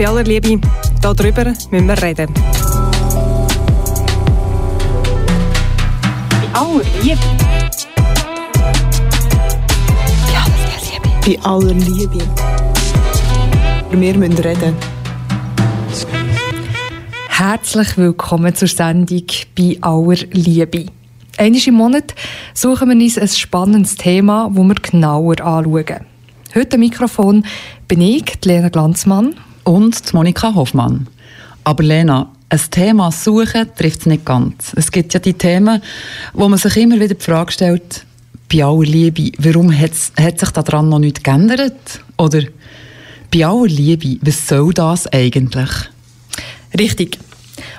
bei aller Liebe, darüber müssen wir reden. Bei aller Liebe? Bei aller Liebe. Bei aller Liebe. Wir müssen reden. Herzlich willkommen zur Sendung bei aller Liebe. Einmal im Monat suchen wir uns ein spannendes Thema, das wir genauer anschauen. Heute am Mikrofon bin ich, Lena Glanzmann. Und Monika Hoffmann. Aber Lena, ein Thema suchen trifft es nicht ganz. Es gibt ja die Themen, wo man sich immer wieder die Frage stellt, bei aller Liebe, warum hat sich daran noch nichts geändert? Oder bei aller Liebe, was soll das eigentlich? Richtig.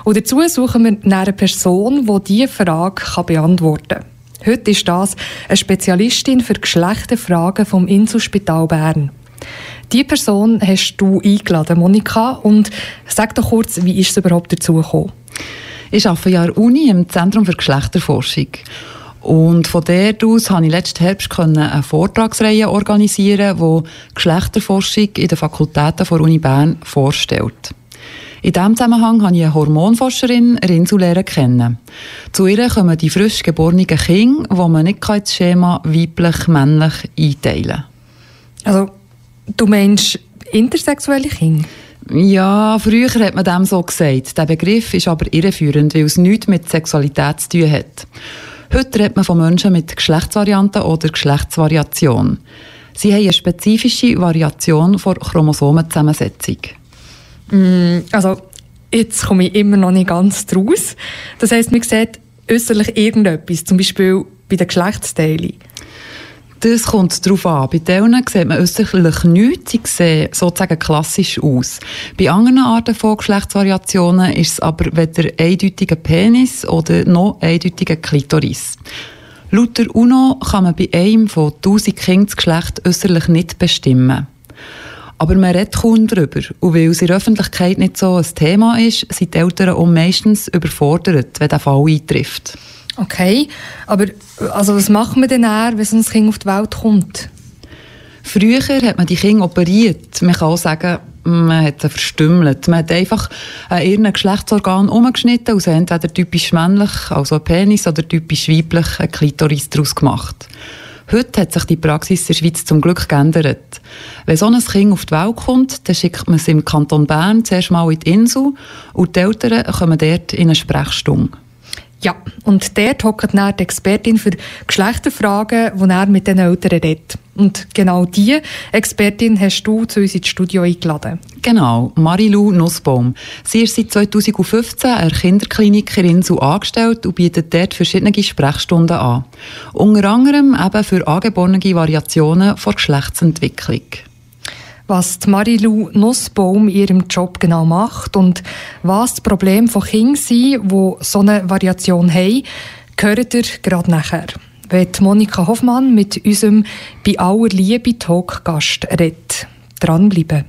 Und dazu suchen wir nach einer Person, die diese Frage beantworten kann. Heute ist das eine Spezialistin für Geschlechterfragen vom Inselspital Bern. Diese Person hast du eingeladen, Monika. Und sag doch kurz, wie ist es überhaupt dazu gekommen? Ich arbeite ja an der Uni im Zentrum für Geschlechterforschung. Und von dort aus konnte ich letzten Herbst eine Vortragsreihe organisieren, die Geschlechterforschung in den Fakultäten der Uni Bern vorstellt. In diesem Zusammenhang habe ich eine Hormonforscherin Rinsul kennen. Zu ihr kommen die frisch geborenen Kinder, die man nicht ins Schema weiblich-männlich einteilen kann. Also, du meinst intersexuelle Kinder? Ja, früher hat man dem so gesagt. Der Begriff ist aber irreführend, weil es nichts mit Sexualität zu tun hat. Heute redet man von Menschen mit Geschlechtsvarianten oder Geschlechtsvariation. Sie haben eine spezifische Variation der Chromosomenzusammensetzung. Mm, also, jetzt komme ich immer noch nicht ganz draus. Das heisst, man sieht äußerlich irgendetwas, zum Beispiel bei den Geschlechtsteilen. Das kommt darauf an. Bei denen sieht man äußerlich nichts. Sie sehen sozusagen klassisch aus. Bei anderen Arten von Geschlechtsvariationen ist es aber weder eindeutiger Penis oder noch eindeutiger Klitoris. Laut der UNO kann man bei einem von 1000 Kindern das Geschlecht äußerlich nicht bestimmen. Aber man redet kaum darüber. Und weil es in der Öffentlichkeit nicht so ein Thema ist, sind die Eltern auch meistens überfordert, wenn der Fall eintrifft. Okay, aber also was machen wir denn dann, wenn so ein Kind auf die Welt kommt? Früher hat man die Kinder operiert. Man kann auch sagen, man hat sie verstümmelt. Man hat einfach an ihren Geschlechtsorgan umgeschnitten und entweder typisch männlich, also ein Penis, oder typisch weiblich, ein Klitoris daraus gemacht. Heute hat sich die Praxis in der Schweiz zum Glück geändert. Wenn so ein Kind auf die Welt kommt, dann schickt man es im Kanton Bern zuerst mal in die Insel und die Eltern kommen dort in eine Sprechstunde. Ja, und dort hockt dann die Expertin für Geschlechterfragen, die er mit den Eltern redet. Und genau diese Expertin hast du zu uns ins Studio eingeladen. Genau, Marilou Nussbaum. Sie ist seit 2015 eine Kinderklinikerin so angestellt und bietet dort verschiedene Sprechstunden an. Unter anderem eben für angeborene Variationen der Geschlechtsentwicklung was Marilou Nussbaum in ihrem Job genau macht und was das Problem von Kindern sind, die so eine Variation haben, gehört ihr gerade nachher. Wenn Monika Hoffmann mit unserem «Bei aller Liebe» Talk-Gast redet. Dranbleiben.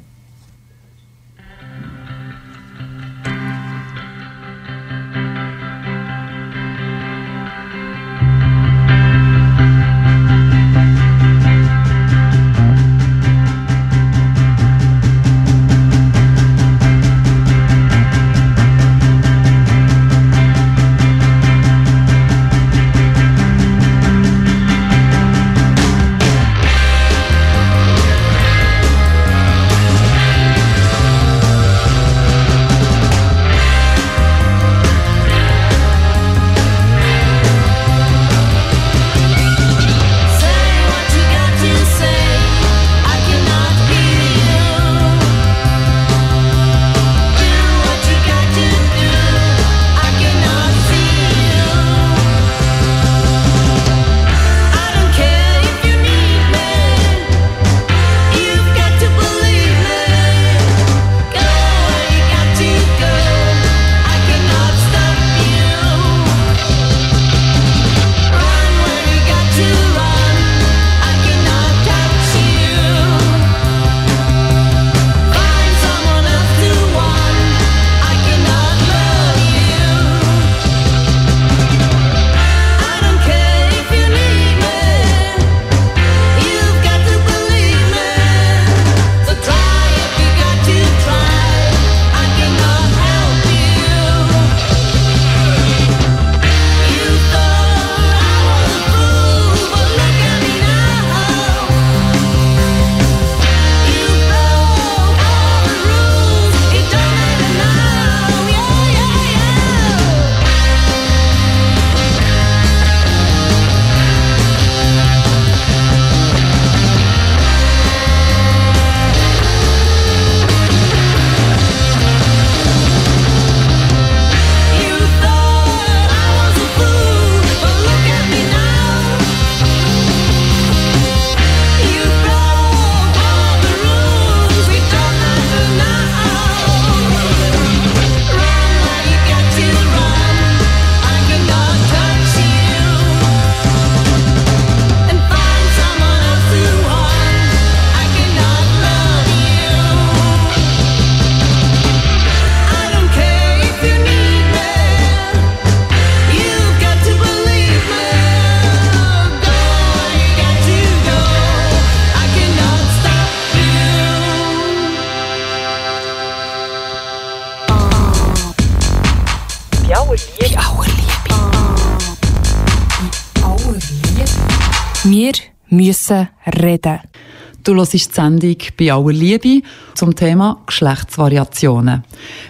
Du hörst die Sendung «Bei aller Liebe» zum Thema Geschlechtsvariationen.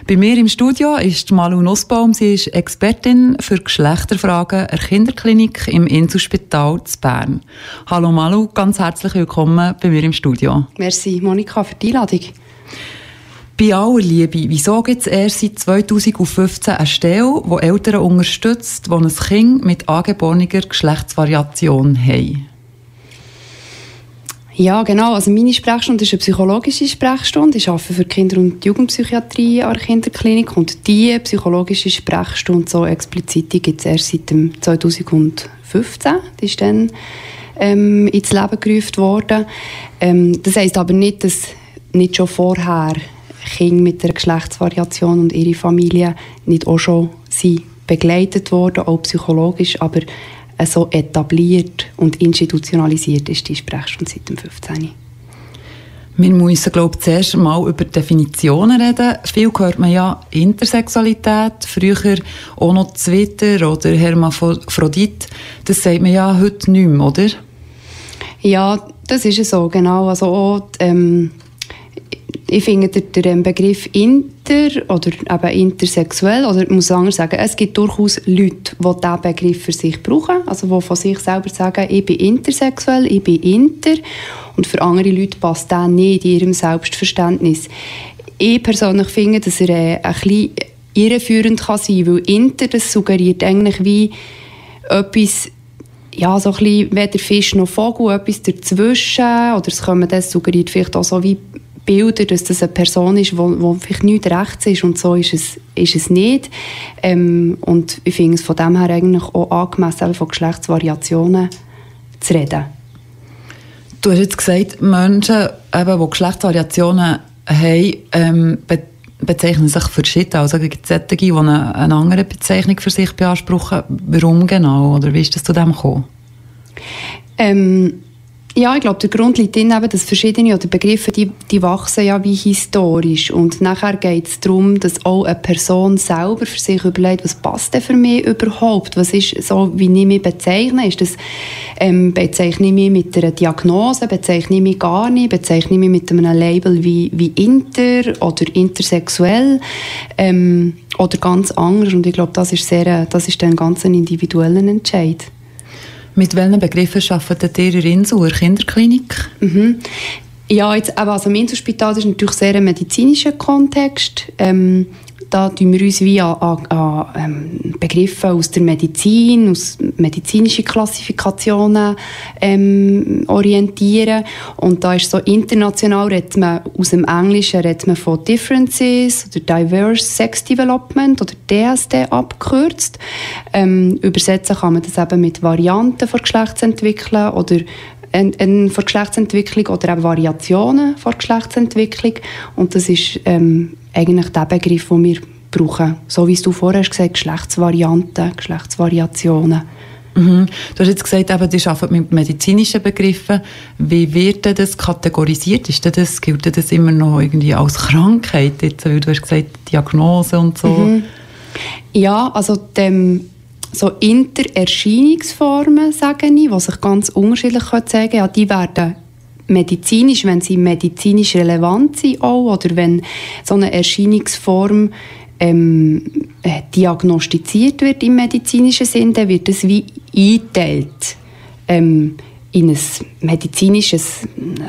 Bei mir im Studio ist Malu Nussbaum. Sie ist Expertin für Geschlechterfragen der Kinderklinik im Inselspital zu Bern. Hallo Malu, ganz herzlich willkommen bei mir im Studio. Merci Monika für die Einladung. Bei aller Liebe, wieso gibt es erst seit 2015 eine Stelle, die Eltern unterstützt, die ein Kind mit angeborener Geschlechtsvariation haben? Ja, genau. Also meine Sprechstunde ist eine psychologische Sprechstunde. Ich arbeite für Kinder- und Jugendpsychiatrie an der Kinderklinik und diese psychologische Sprechstunde so explizit gibt es erst seit 2015. Die ist dann ähm, ins Leben gerufen worden. Ähm, das heisst aber nicht, dass nicht schon vorher Kinder mit einer Geschlechtsvariation und ihre Familie nicht auch schon sind begleitet worden, auch psychologisch, aber so etabliert und institutionalisiert ist die Sprechstunde seit dem 15. Wir müssen, glaube ich, zuerst mal über Definitionen reden. Viel hört man ja Intersexualität, früher auch noch Twitter oder Hermaphrodit. Das sagt man ja heute nicht mehr, oder? Ja, das ist so, genau. Also auch, ähm, ich finde der, der Begriff inter oder eben intersexuell, oder ich muss anders sagen, es gibt durchaus Leute, die diesen Begriff für sich brauchen, also die von sich selber sagen, ich bin intersexuell, ich bin inter und für andere Leute passt das nicht in ihrem Selbstverständnis. Ich persönlich finde, dass er äh, ein bisschen irreführend kann sein kann, weil inter, das suggeriert eigentlich wie etwas ja, so ein bisschen weder Fisch noch Vogel, etwas dazwischen. Oder es kommen das suggeriert vielleicht auch so wie Bilder, dass das eine Person ist, wo, wo vielleicht nicht rechts ist und so ist es, ist es nicht. Ähm, und ich finde es von dem her eigentlich auch angemessen, von Geschlechtsvariationen zu reden. Du hast jetzt gesagt, Menschen, eben, die Geschlechtsvariationen haben, ähm, be bezeichnen sich verschieden. Also gibt es solche, die eine, eine andere Bezeichnung für sich beanspruchen. Warum genau? Oder wie ist das zu dem gekommen? Ähm, ja, ich glaube, der Grund liegt darin, dass verschiedene oder Begriffe, die, die wachsen ja wie historisch. Und nachher geht es darum, dass auch eine Person selber für sich überlegt, was passt denn für mich überhaupt? Was ist so, wie ich mich bezeichne? Ist das, ähm, bezeichne ich mich mit einer Diagnose? Bezeichne ich mich gar nicht? Bezeichne ich mich mit einem Label wie, wie inter oder intersexuell? Ähm, oder ganz anders? Und ich glaube, das ist, sehr, das ist dann ganz ein individueller Entscheid. Mit welchen Begriffen arbeitet ihr in Insel, in der Kinderklinik? Mhm. Ja, jetzt, also im Inselspital ist natürlich sehr ein medizinischer Kontext. Ähm, da tun wir uns wie an, an, an ähm, Begriffe aus der Medizin, aus medizinischen Klassifikationen ähm, orientieren. Und da ist so international, redet man, aus dem Englischen redet man von Differences oder Diverse Sex Development oder DSD abgekürzt. Ähm, übersetzen kann man das eben mit Varianten von Geschlechtsentwicklung oder eine, Geschlechtsentwicklung oder eben Variationen von Geschlechtsentwicklung. Und das ist ähm, eigentlich der Begriff, den wir brauchen. So wie du vorher hast gesagt Geschlechtsvarianten, Geschlechtsvariationen. Mhm. Du hast jetzt gesagt, eben, die arbeiten mit medizinischen Begriffen. Wie wird das kategorisiert? Ist das, gilt das immer noch irgendwie als Krankheit? Jetzt, weil du hast gesagt, Diagnose und so. Mhm. Ja, also dem, so Intererscheinungsformen, sage ich, die sich ganz unterschiedlich zeigen können, ja, die werden medizinisch, wenn sie medizinisch relevant sind auch, oder wenn so eine Erscheinungsform ähm, äh, diagnostiziert wird im medizinischen Sinn, dann wird es wie eingeteilt ähm, in ein medizinisches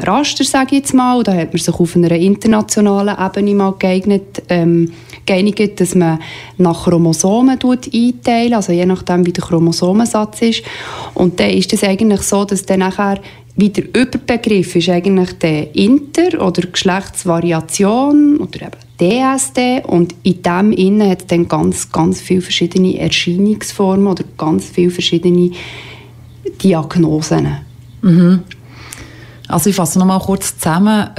Raster, sage ich jetzt mal. Da hat man sich auf einer internationalen Ebene mal geeignet, ähm, geeinigt, dass man nach Chromosomen einteilt, also je nachdem, wie der Chromosomensatz ist. Und dann ist es eigentlich so, dass dann nachher wie der Überbegriff ist eigentlich der Inter- oder Geschlechtsvariation oder eben DSD und in dem innen hat es dann ganz, ganz viele verschiedene Erscheinungsformen oder ganz viele verschiedene Diagnosen. Mhm. Also ich fasse noch mal kurz zusammen,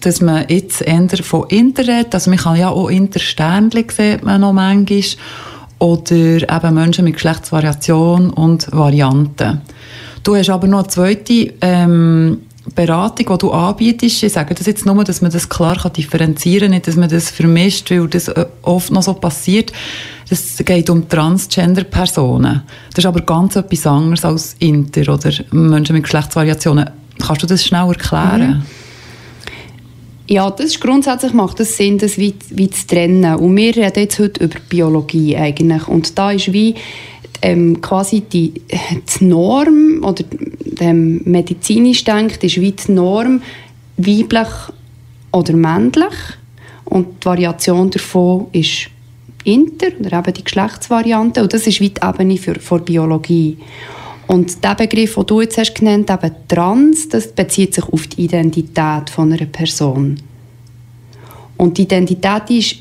dass man jetzt eher von Internet, also man kann ja auch Intersternchen sieht man noch manchmal, oder eben Menschen mit Geschlechtsvariation und Varianten. Du hast aber noch eine zweite ähm, Beratung, die du anbietest, ich sage das jetzt nur, dass man das klar kann differenzieren kann, nicht, dass man das vermischt, weil das äh, oft noch so passiert. Es geht um Transgender-Personen. Das ist aber ganz etwas anderes als Inter oder Menschen mit Geschlechtsvariationen. Kannst du das schnell erklären? Mhm. Ja, das ist grundsätzlich macht es Sinn, das wie, wie zu trennen. Und wir reden jetzt heute über Biologie eigentlich. Und da ist wie ähm, quasi die, die Norm oder ähm, medizinisch denkt, ist wie die Norm weiblich oder männlich. Und die Variation davon ist Inter oder eben die Geschlechtsvariante. Und das ist wie die Ebene für, für Biologie. Und der Begriff, den du jetzt hast genannt, eben Trans, das bezieht sich auf die Identität von einer Person. Und die Identität ist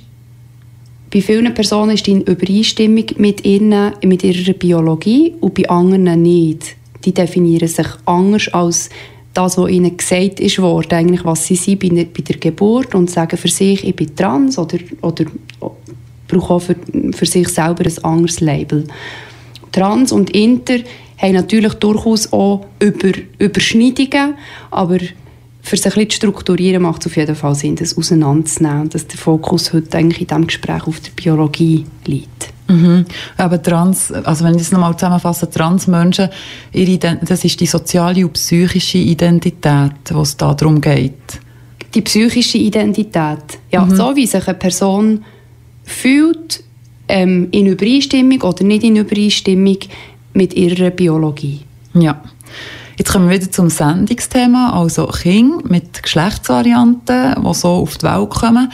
bei vielen Personen ist die in Übereinstimmung mit, ihnen, mit ihrer Biologie und bei anderen nicht. Die definieren sich anders als das, was ihnen gesagt ist worden, eigentlich was sie sind bei, bei der Geburt und sagen für sich, ich bin trans oder, oder brauche auch für, für sich selber ein anderes Label. Trans und Inter haben natürlich durchaus auch Über Überschneidungen, aber für sich ein bisschen zu strukturieren, macht es auf jeden Fall Sinn, das auseinanderzunehmen, dass der Fokus heute eigentlich in diesem Gespräch auf der Biologie liegt. Mhm. Aber trans, also wenn ich das nochmal zusammenfasse, Transmenschen, ihre, das ist die soziale und psychische Identität, wo es da darum geht. Die psychische Identität, ja, mhm. so wie sich eine Person fühlt, ähm, in Übereinstimmung oder nicht in Übereinstimmung mit ihrer Biologie. Ja. Jetzt kommen wir wieder zum Sendungsthema, also Kinder mit Geschlechtsvarianten, die so auf die Welt kommen.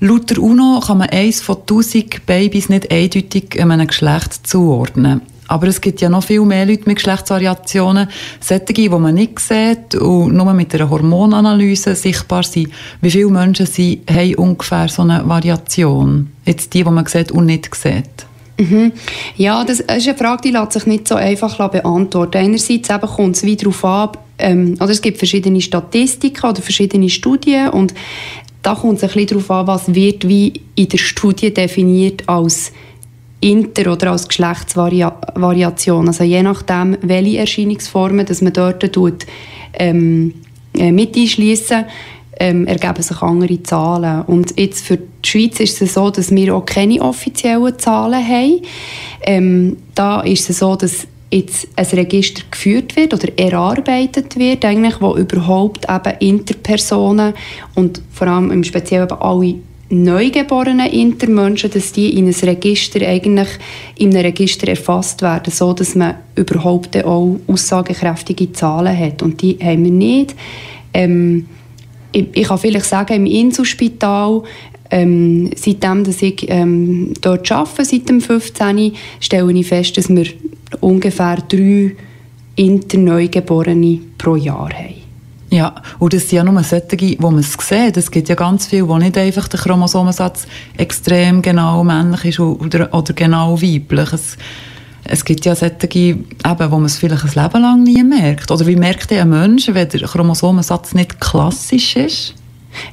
Laut der UNO kann man eins von tausend Babys nicht eindeutig einem Geschlecht zuordnen. Aber es gibt ja noch viel mehr Leute mit Geschlechtsvariationen, solche, die man nicht sieht und nur mit einer Hormonanalyse sichtbar sind. Wie viele Menschen sind, haben ungefähr so eine Variation? Jetzt die, die man sieht und nicht sieht. Mhm. Ja, das ist eine Frage, die lässt sich nicht so einfach beantworten. Einerseits kommt es wieder darauf an, ähm, oder es gibt verschiedene Statistiken oder verschiedene Studien und da kommt es ein bisschen darauf an, was wird wie in der Studie definiert als Inter- oder als Geschlechtsvariation. Also je nachdem, welche Erscheinungsformen dass man dort tut, ähm, äh, mit einschliessen, ähm, ergeben sich andere Zahlen. Und jetzt für die Schweiz ist es so, dass wir auch keine offiziellen Zahlen haben. Ähm, da ist es so, dass jetzt ein Register geführt wird oder erarbeitet wird, eigentlich, wo überhaupt eben Interpersonen und vor allem im Speziellen eben alle neugeborenen Intermenschen, dass die in ein Register eigentlich in einem Register erfasst werden, so dass man überhaupt auch aussagekräftige Zahlen hat. Und die haben wir nicht. Ähm, ich, ich kann vielleicht sagen, im Inselspital ähm, seitdem dass ich ähm, dort arbeite, seit dem 15. stelle ich fest, dass wir ungefähr drei Interneugeborene pro Jahr haben. Ja, und das sind ja nur solche, wo man es sieht. Es gibt ja ganz viele, wo nicht einfach der Chromosomensatz extrem genau männlich ist oder, oder genau weiblich. Es, es gibt ja solche, eben, wo man es vielleicht ein Leben lang nie merkt. Oder wie merkt ein Mensch, wenn der Chromosomensatz nicht klassisch ist?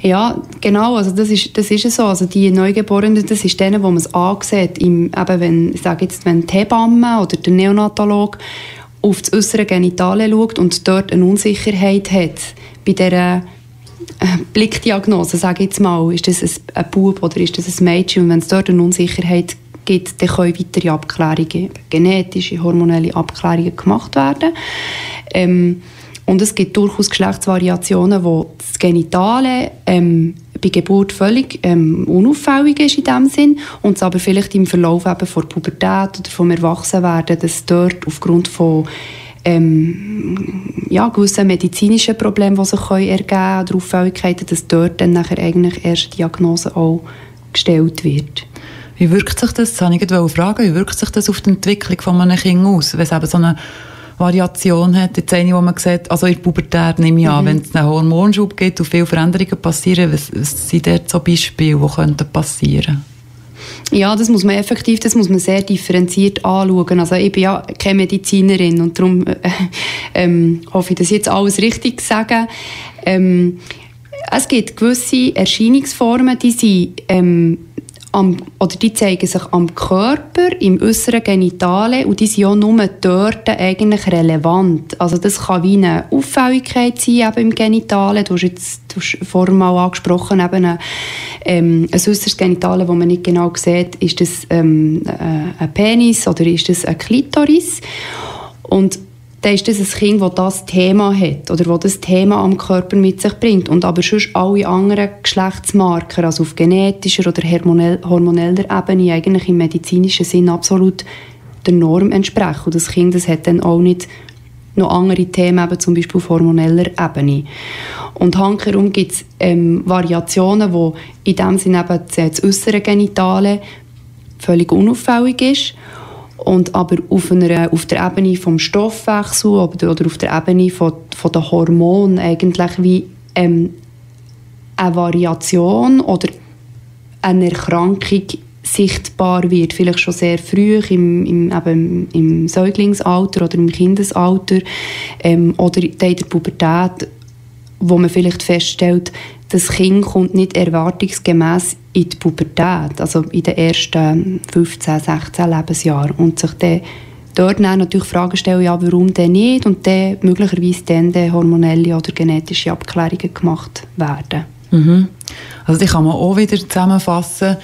Ja, genau, also das ist, das ist so. Also die Neugeborenen, das ist denen, wo man es ansieht, im, eben wenn, ich jetzt, wenn die Hebamme oder der Neonatolog auf das äußere Genitale schaut und dort eine Unsicherheit hat, bei dieser äh, Blickdiagnose, sage ich jetzt mal, ist das ein, Bub oder ist das ein Mädchen und wenn es dort eine Unsicherheit gibt, dann können weitere Abklärungen, genetische, hormonelle Abklärungen gemacht werden. Ähm, und es gibt durchaus Geschlechtsvariationen, wo das Genitale ähm, bei Geburt völlig ähm, unauffällig ist in dem Sinn und es aber vielleicht im Verlauf eben von Pubertät oder vom Erwachsenwerden, dass dort aufgrund von ähm, ja, gewissen medizinischen Problemen, die sich können ergeben oder Auffälligkeiten, dass dort dann nachher eigentlich erst die Diagnose auch gestellt wird. Wie wirkt sich das, das habe ich fragen, wie wirkt sich das auf die Entwicklung von einem Kind aus, wenn es eben so eine Variation hat. Jetzt eine, wo man sieht, also in der Pubertät nehme ich an, mhm. wenn es einen Hormonschub gibt und viele Veränderungen passieren, was, was sind dort so Beispiele, die könnten passieren ja, das muss man effektiv, das muss man sehr differenziert anschauen. Also ich bin ja keine Medizinerin und darum äh, ähm, hoffe ich, dass ich jetzt alles richtig sage. Ähm, es gibt gewisse Erscheinungsformen, die sind ähm, am, oder die zeigen sich am Körper, im äußeren Genitale und die sind auch nur dort eigentlich relevant. Also das kann wie eine Auffälligkeit sein eben im Genitale. Du hast jetzt du hast vorher mal angesprochen, eben ein, ähm, ein äußeres Genitale, wo man nicht genau sieht, ist das ähm, äh, ein Penis oder ist das ein Klitoris. Und dann ist das ein Kind, das das Thema hat oder das das Thema am Körper mit sich bringt. Und aber sonst alle anderen Geschlechtsmarker, also auf genetischer oder hormoneller Ebene, eigentlich im medizinischen Sinn absolut der Norm entsprechen. Und das Kind das hat dann auch nicht noch andere Themen, eben zum Beispiel auf hormoneller Ebene. Und hankerum gibt es ähm, Variationen, wo in dem Sinne eben das äußere Genitale völlig unauffällig ist und aber auf, einer, auf der Ebene vom Stoffwechsel oder, oder auf der Ebene von, von der Hormonen eigentlich wie ähm, eine Variation oder eine Erkrankung sichtbar wird, vielleicht schon sehr früh im, im, eben im Säuglingsalter oder im Kindesalter ähm, oder in der Pubertät, wo man vielleicht feststellt, das Kind kommt nicht erwartungsgemäß in die Pubertät, also in den ersten 15, 16 Lebensjahren und sich dann dort dann natürlich Fragen stellen, ja, warum denn nicht und dann möglicherweise dann, hormonelle oder genetische Abklärungen gemacht werden. Mhm. Also die kann man auch wieder zusammenfassen,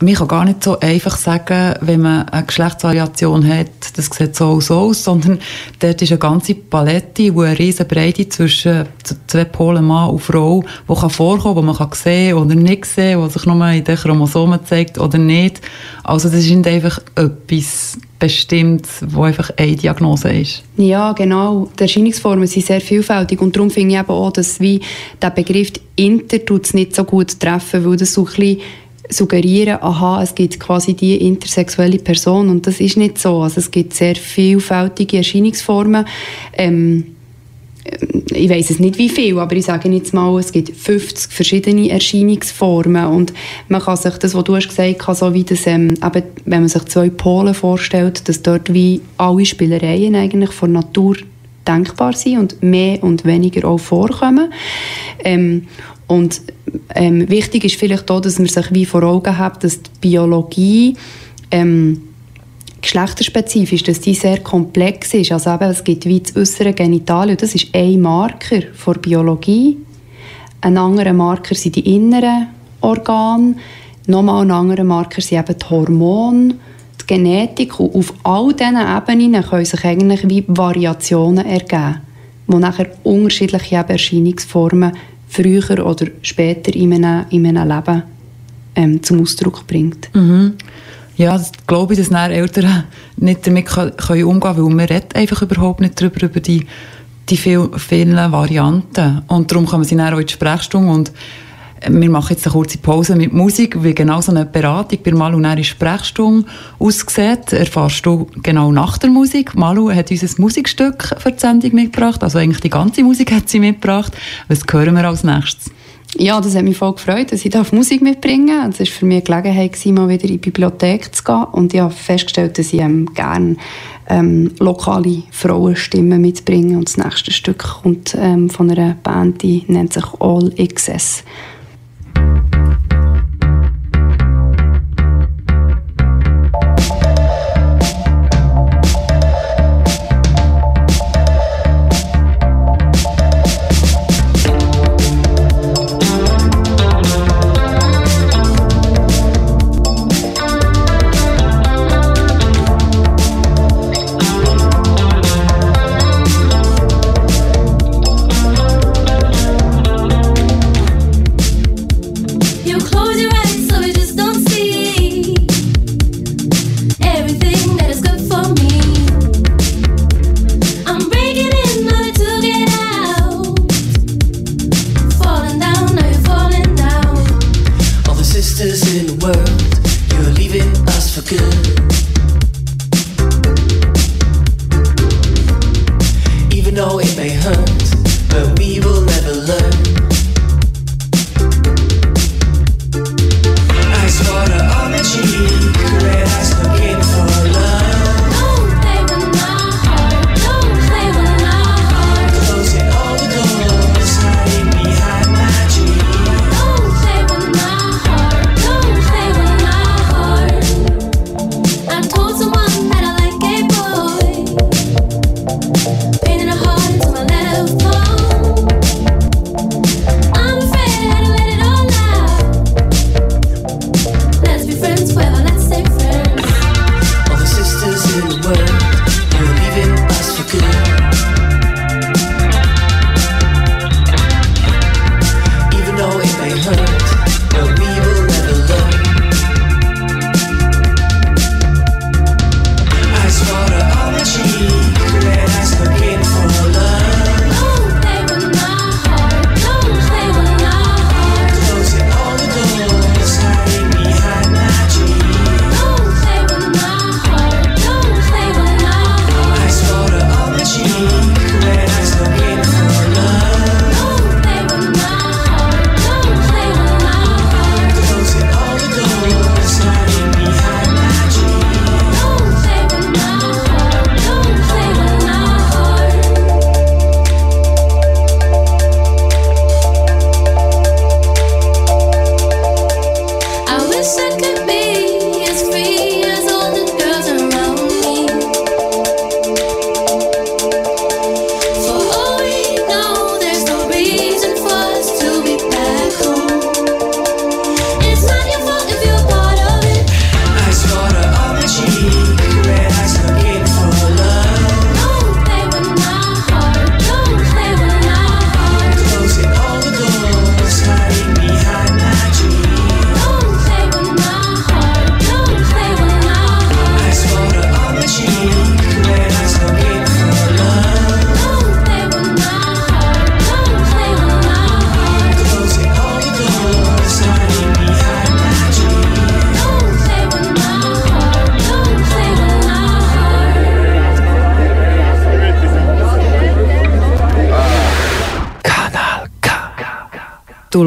man kann gar nicht so einfach sagen, wenn man eine Geschlechtsvariation hat, das sieht so so aus, sondern dort ist eine ganze Palette, wo eine riesen Breite zwischen zwei Polen Mann und Frau, die kann vorkommen, die man kann sehen oder nicht sehen, die sich nur in den Chromosomen zeigt oder nicht. Also das ist nicht einfach etwas bestimmt, wo einfach eine Diagnose ist. Ja, genau. Die Erscheinungsformen sind sehr vielfältig und darum finde ich eben auch, dass wie der Begriff Inter nicht so gut treffen, weil das so ein bisschen suggerieren, aha, es gibt quasi die intersexuelle Person und das ist nicht so. Also es gibt sehr vielfältige Erscheinungsformen. Ähm, ich weiß es nicht wie viel, aber ich sage jetzt mal, es gibt 50 verschiedene Erscheinungsformen und man kann sich das, was du hast gesagt hast, so wie das, ähm, eben, wenn man sich zwei Polen vorstellt, dass dort wie alle Spielereien eigentlich von Natur denkbar sind und mehr und weniger auch vorkommen. Ähm, und ähm, wichtig ist vielleicht auch, dass man sich wie vor Augen hat, dass die Biologie ähm, geschlechterspezifisch, dass die sehr komplex ist. Also eben, es gibt wie das äußere Genitalien, das ist ein Marker für Biologie. Ein anderer Marker sind die inneren Organe. Nochmal ein anderer Marker sind eben die Hormone, die Genetik. Und auf all diesen Ebenen können sich eigentlich wie Variationen ergeben, die nachher unterschiedliche Erscheinungsformen früher oder später in einem, in einem Leben ähm, zum Ausdruck bringt. Mhm. Ja, das glaube ich, dass Eltern nicht damit können, umgehen können, weil man einfach überhaupt nicht darüber, über die, die vielen, vielen Varianten. Und darum kommen sie dann auch in die Sprechstunde und wir machen jetzt eine kurze Pause mit Musik, wie genau so eine Beratung bei Malu in Sprechstunde aussieht. Erfährst du genau nach der Musik. Malu hat uns ein Musikstück für die Sendung mitgebracht, also eigentlich die ganze Musik hat sie mitgebracht. Was hören wir als nächstes? Ja, das hat mich voll gefreut, dass ich Musik mitbringen darf. Es war für mich eine Gelegenheit, mal wieder in die Bibliothek zu gehen. Und ich habe festgestellt, dass ich ähm, gerne ähm, lokale Frauenstimmen mitbringe. Und das nächste Stück kommt ähm, von einer Band, die nennt sich All Excess. Thank you.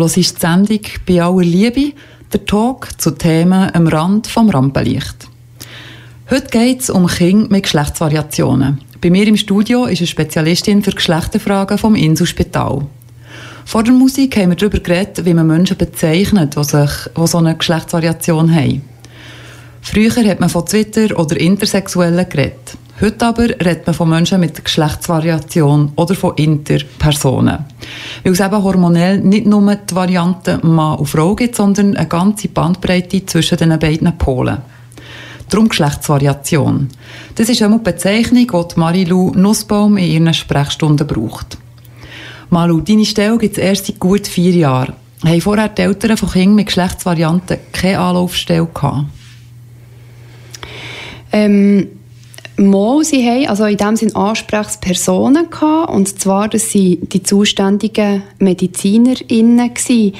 Du hörst die Sendung «Bei aller Liebe», der Talk zu Themen am Rand vom Rampenlicht. Heute geht es um Kinder mit Geschlechtsvariationen. Bei mir im Studio ist eine Spezialistin für Geschlechterfragen vom Inselspital. Vor der Musik haben wir darüber geredet, wie man Menschen bezeichnet, die, sich, die so eine Geschlechtsvariation haben. Früher hat man von Twitter oder Intersexuellen geredet. Heute aber redet man von Menschen mit Geschlechtsvariation oder von Interpersonen. Weil es eben hormonell nicht nur die Varianten Mann und Frau gibt, sondern eine ganze Bandbreite zwischen den beiden Polen. Darum Geschlechtsvariation. Das ist eine Bezeichnung, die Marilou Nussbaum in ihren Sprechstunden braucht. Malu, deine Stelle gibt es erst seit gut vier Jahren. Haben vorher die Eltern von Kindern mit Geschlechtsvarianten keine Anlaufstelle gehabt? Ähm, Mal, sie haben also in dem Sinne Ansprechpersonen gehabt, und zwar, dass sie die zuständigen MedizinerInnen waren.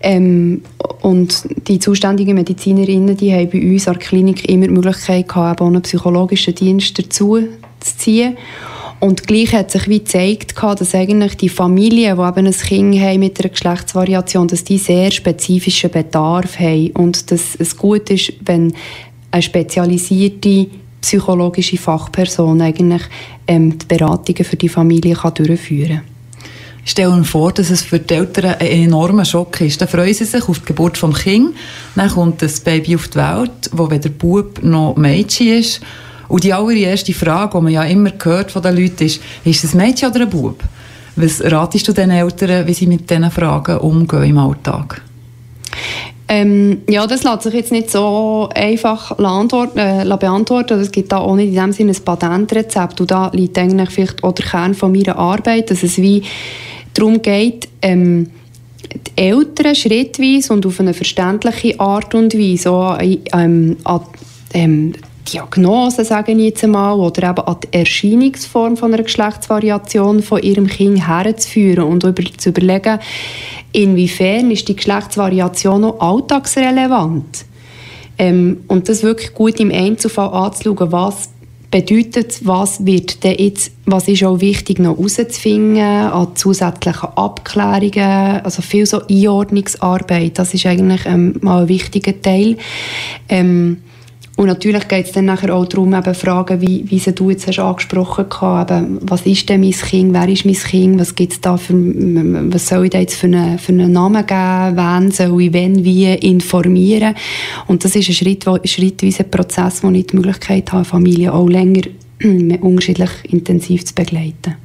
Ähm, und die zuständigen MedizinerInnen, die haben bei uns an der Klinik immer die Möglichkeit gehabt, auch einen psychologischen Dienst dazu zu ziehen. Und gleich hat sich wie gezeigt, dass eigentlich die Familien, die eben ein Kind haben mit einer Geschlechtsvariation, dass die sehr spezifischen Bedarf haben und dass es gut ist, wenn eine spezialisierte psychologische Fachperson eigentlich ähm, die Beratungen für die Familie kann durchführen kann. Stell dir vor, dass es für die Eltern ein enormer Schock ist. Dann freuen sie sich auf die Geburt des Kindes, dann kommt das Baby auf die Welt, wo weder Bub noch Mädchen ist. Und die allererste Frage, die man ja immer hört von den Leuten, ist, ist es ein Mädchen oder ein Bub? Was ratest du den Eltern, wie sie mit diesen Fragen umgehen im Alltag? Ähm, ja, das lässt sich jetzt nicht so einfach äh, beantworten. Es gibt da auch nicht in dem Sinne ein Patentrezept. Und da liegt eigentlich vielleicht auch der Kern von meiner Arbeit, dass es wie darum geht, ähm, die Eltern schrittweise und auf eine verständliche Art und Weise auch, ähm, an ähm, Diagnose, sage ich jetzt einmal, oder eben an die Erscheinungsform von einer Geschlechtsvariation von ihrem Kind herzuführen und über, zu überlegen, inwiefern ist die Geschlechtsvariation noch alltagsrelevant. Ähm, und das wirklich gut im Einzelfall anzuschauen, was bedeutet, was wird denn jetzt, was ist auch wichtig noch herauszufinden an zusätzlichen Abklärungen, also viel so Einordnungsarbeit, das ist eigentlich ähm, mal ein wichtiger Teil. Ähm, und natürlich geht es dann nachher auch darum, eben Fragen, wie, wie sie du jetzt hast angesprochen hast, eben, was ist denn mein Kind, wer ist mein Kind, was gibt's da für, was soll ich da jetzt für einen, für einen Namen geben, wen soll ich wenn, wie informieren. Und das ist ein Schritt, schrittweiser Prozess, wo ich die Möglichkeit habe, Familien auch länger unterschiedlich intensiv zu begleiten.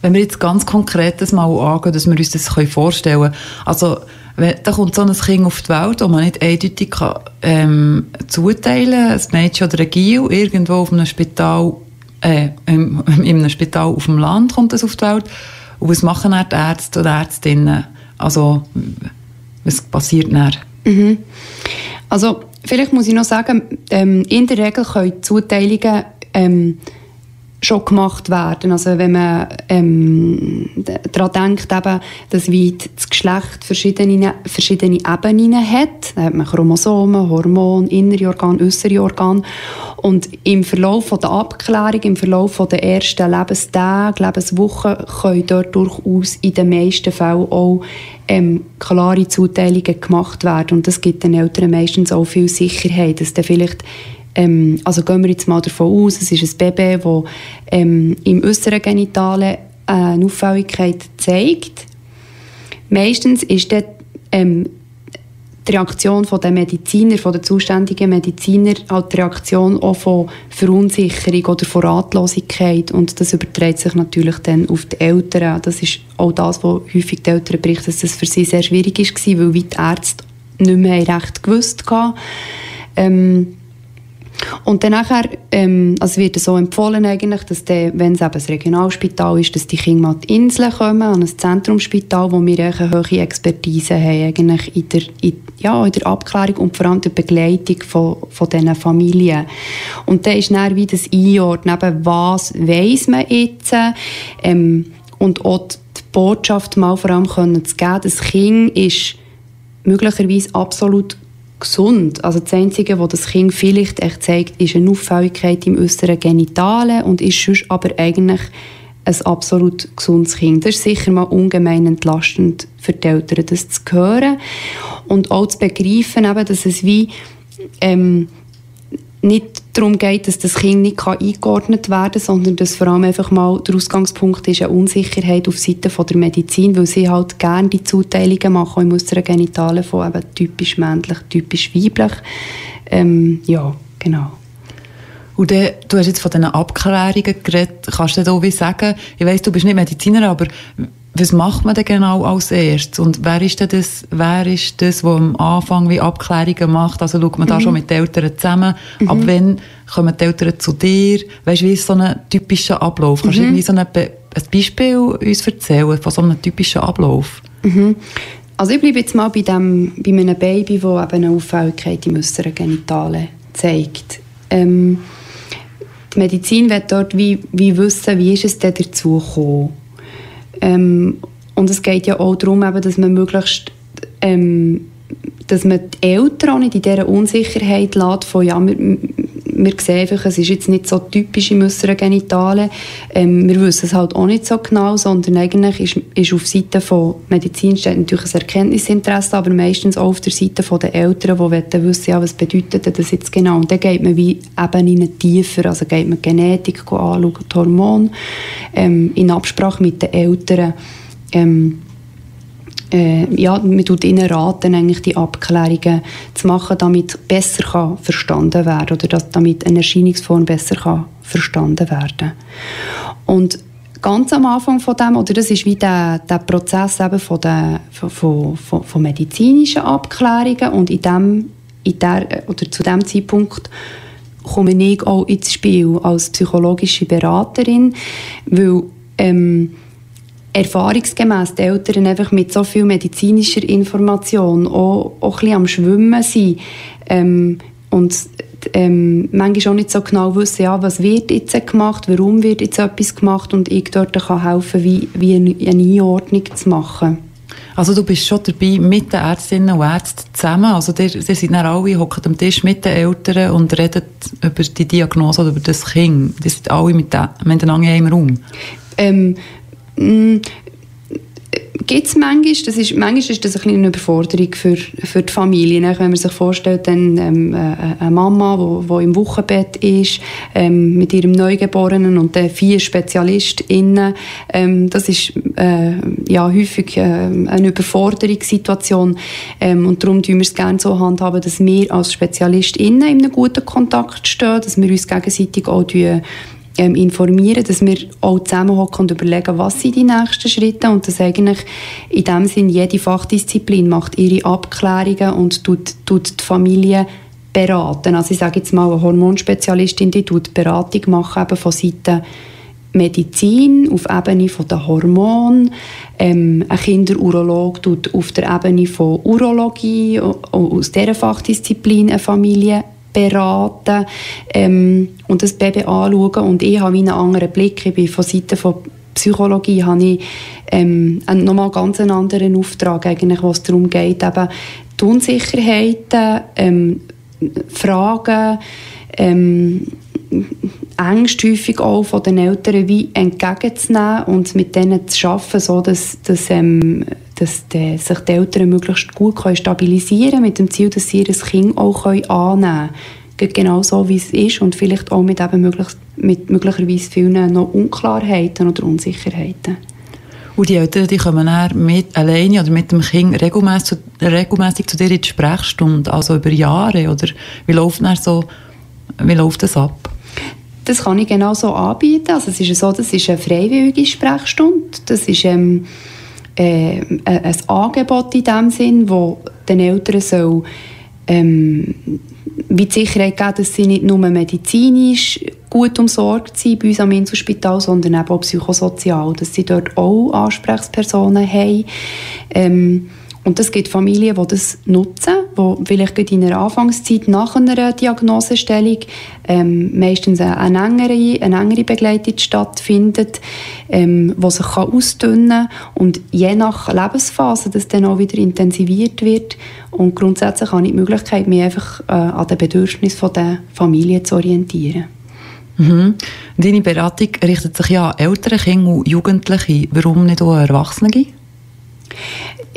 Wenn wir jetzt ganz konkret das mal angehen, dass wir uns das vorstellen können. Also, da kommt so ein Kind auf die Welt, das man nicht eindeutig kann, ähm, zuteilen kann, ein Mädchen oder ein Gil, irgendwo auf einem Spital, äh, in, in einem Spital auf dem Land kommt das auf die Welt. Und was machen dann die Ärzte und Ärztinnen? Also, was passiert dann? Mhm. Also, vielleicht muss ich noch sagen, ähm, in der Regel können Zuteilungen ähm, schon gemacht werden. Also wenn man ähm, daran denkt, eben, dass wie das Geschlecht verschiedene, verschiedene Ebenen hat. Da hat man Chromosomen, Hormone, innere Organe, äußere Organe. Und im Verlauf der Abklärung, im Verlauf der ersten Lebenstage, Lebenswochen, können dort durchaus in den meisten Fällen auch ähm, klare Zuteilungen gemacht werden. Und das gibt den Eltern meistens auch viel Sicherheit, dass dann vielleicht ähm, also gehen wir jetzt mal davon aus, es ist ein Baby, das ähm, im äußeren Genitalen eine Auffälligkeit zeigt. Meistens ist dort, ähm, die Reaktion der Mediziner, der zuständigen Mediziner, halt die Reaktion auch von Verunsicherung oder von Ratlosigkeit und das überträgt sich natürlich dann auf die Eltern. Das ist auch das, was häufig die Eltern berichten, dass das für sie sehr schwierig war, weil die Ärzte nicht mehr recht gewusst haben. Ähm, und dann nachher, ähm, also wird so empfohlen eigentlich, dass der, wenn es eben ein Regionalspital ist, dass die Kinder mal die Inseln kommen, an ein Zentrumsspital, wo wir eine hohe Expertise haben, eigentlich in der, in, ja, in der Abklärung und vor allem der Begleitung von, von diesen Familien. Und dann ist dann wie das Einordnen, eben, was weiss man jetzt, ähm, und auch die Botschaft mal vor allem können zu geben, das Kind ist möglicherweise absolut gesund. Also das Einzige, was das Kind vielleicht echt zeigt, ist eine Auffälligkeit im äußeren Genitalen und ist sonst aber eigentlich ein absolut gesundes Kind. Das ist sicher mal ungemein entlastend für die Eltern, das zu hören und auch zu begreifen, eben, dass es wie ähm, nicht darum geht, dass das Kind nicht eingeordnet werden kann, sondern dass vor allem einfach mal der Ausgangspunkt ist eine Unsicherheit auf Seite von der Medizin, weil sie halt gerne die Zuteilungen machen im äußeren Genitalen von eben typisch männlich, typisch weiblich. Ähm, ja, genau. Und dann, du hast jetzt von diesen Abklärungen geredet. Kannst du da wie sagen, ich weiss, du bist nicht Mediziner, aber was macht man denn genau als erstes? Und wer ist denn das, wer ist das, der am Anfang wie Abklärungen macht? Also schaut man mhm. da schon mit den Eltern zusammen? Mhm. Ab wann kommen die Eltern zu dir? Weißt du, wie ist so ein typischer Ablauf? Kannst du mhm. irgendwie so ein, ein Beispiel uns erzählen von so einem typischen Ablauf? Mhm. Also ich bleibe jetzt mal bei, dem, bei einem Baby, das eben eine Auffälligkeit im äußeren Genitalen zeigt. Ähm, die Medizin wird dort wie, wie wissen, wie ist es denn dazu gekommen. Ähm, und es geht ja auch darum, eben, dass man möglichst ähm, dass man die Eltern auch nicht in dieser Unsicherheit lässt, von ja, wir, wir sehen einfach, es ist jetzt nicht so typisch im äußeren Genitalen. Ähm, wir wissen es halt auch nicht so genau, sondern eigentlich ist, ist auf Seite von Medizin steht natürlich ein Erkenntnisinteresse, aber meistens auch auf der Seite der Eltern, die wissen, ja, was bedeutet das jetzt genau. Und dann geht man wie eben in tiefer, also geht man Genetik anschauen, die Hormone, ähm, in Absprache mit den Eltern. Ähm, äh, ja, man tut ihnen raten, eigentlich die Abklärungen zu machen, damit besser kann verstanden werden oder dass, damit eine Erscheinungsform besser kann verstanden werden. Und ganz am Anfang von dem, oder das ist wie der, der Prozess eben von, der, von, von, von medizinischen Abklärungen und in dem, in der, oder zu dem Zeitpunkt komme ich auch ins Spiel als psychologische Beraterin, weil ähm, erfahrungsgemäß die Eltern einfach mit so viel medizinischer Information auch, auch ein bisschen am Schwimmen sind ähm, und ähm, manchmal auch nicht so genau wissen, ja, was wird jetzt gemacht, warum wird jetzt etwas gemacht und ich dort kann helfen, wie, wie eine Einordnung zu machen. Also du bist schon dabei mit den Ärztinnen und Ärzten zusammen, also ihr, ihr seid dann alle, hocken am Tisch mit den Eltern und reden über die Diagnose oder über das Kind. Die sind alle mit den, miteinander in einem Raum. Ähm, gibt es manchmal, das ist, manchmal ist das ein eine Überforderung für, für die Familie. Wenn man sich vorstellt, dann, ähm, äh, eine Mama, die im Wochenbett ist, ähm, mit ihrem Neugeborenen und dann vier SpezialistInnen, ähm, das ist äh, ja, häufig äh, eine Überforderungssituation. Ähm, und darum tun wir es gerne so handhaben, dass wir als SpezialistInnen in einem guten Kontakt stehen, dass wir uns gegenseitig auch ähm, informieren, dass wir auch zusammenhocken und überlegen, was sind die nächsten Schritte und dass eigentlich in dem Sinn jede Fachdisziplin macht ihre Abklärungen und tut, tut die Familie beraten. Also ich sage jetzt mal, eine Hormonspezialistin, die tut Beratung machen eben von Seiten Medizin auf Ebene der Hormone, ähm, ein Kinderurolog tut auf der Ebene von Urologie aus dieser Fachdisziplin eine Familie beraten ähm, und das Baby anschauen. Und ich habe einen anderen Blick. Ich bin von Seiten von Psychologie habe ich ähm, nochmal ganz einen anderen Auftrag, eigentlich, wo es darum geht, eben die Unsicherheiten, ähm, Fragen, ähm, Ängste häufig auch von den Eltern wie entgegenzunehmen und mit denen zu arbeiten, so dass, dass, ähm, dass die, sich die Eltern möglichst gut können stabilisieren können, mit dem Ziel, dass sie ihr Kind auch können annehmen können. Genau so, wie es ist und vielleicht auch mit, eben möglich, mit möglicherweise vielen noch Unklarheiten oder Unsicherheiten. Und die Eltern die kommen dann mit, alleine oder mit dem Kind regelmäßig, regelmäßig zu dir in die Sprechstunde, also über Jahre? Oder wie läuft, so, wie läuft das ab? Das kann ich genau so anbieten. Also es ist so, das ist eine freiwillige Sprechstunde. Das ist ähm, äh, ein Angebot in dem Sinn, wo den Eltern soll, ähm, wie die Sicherheit geben, dass sie nicht nur medizinisch gut umsorgt sind bei uns am Inselspital, sondern auch psychosozial, dass sie dort auch Ansprechpersonen haben. Ähm, und es gibt Familien, die das nutzen, die vielleicht in einer Anfangszeit nach einer Diagnosestellung ähm, meistens eine engere, eine engere Begleitung stattfindet, ähm, die sich kann ausdünnen kann und je nach Lebensphase das dann auch wieder intensiviert wird. Und grundsätzlich habe ich die Möglichkeit, mich einfach äh, an den Bedürfnissen der Familie zu orientieren. Mhm. Deine Beratung richtet sich ja an ältere Kinder und Jugendliche. Warum nicht auch an Erwachsene?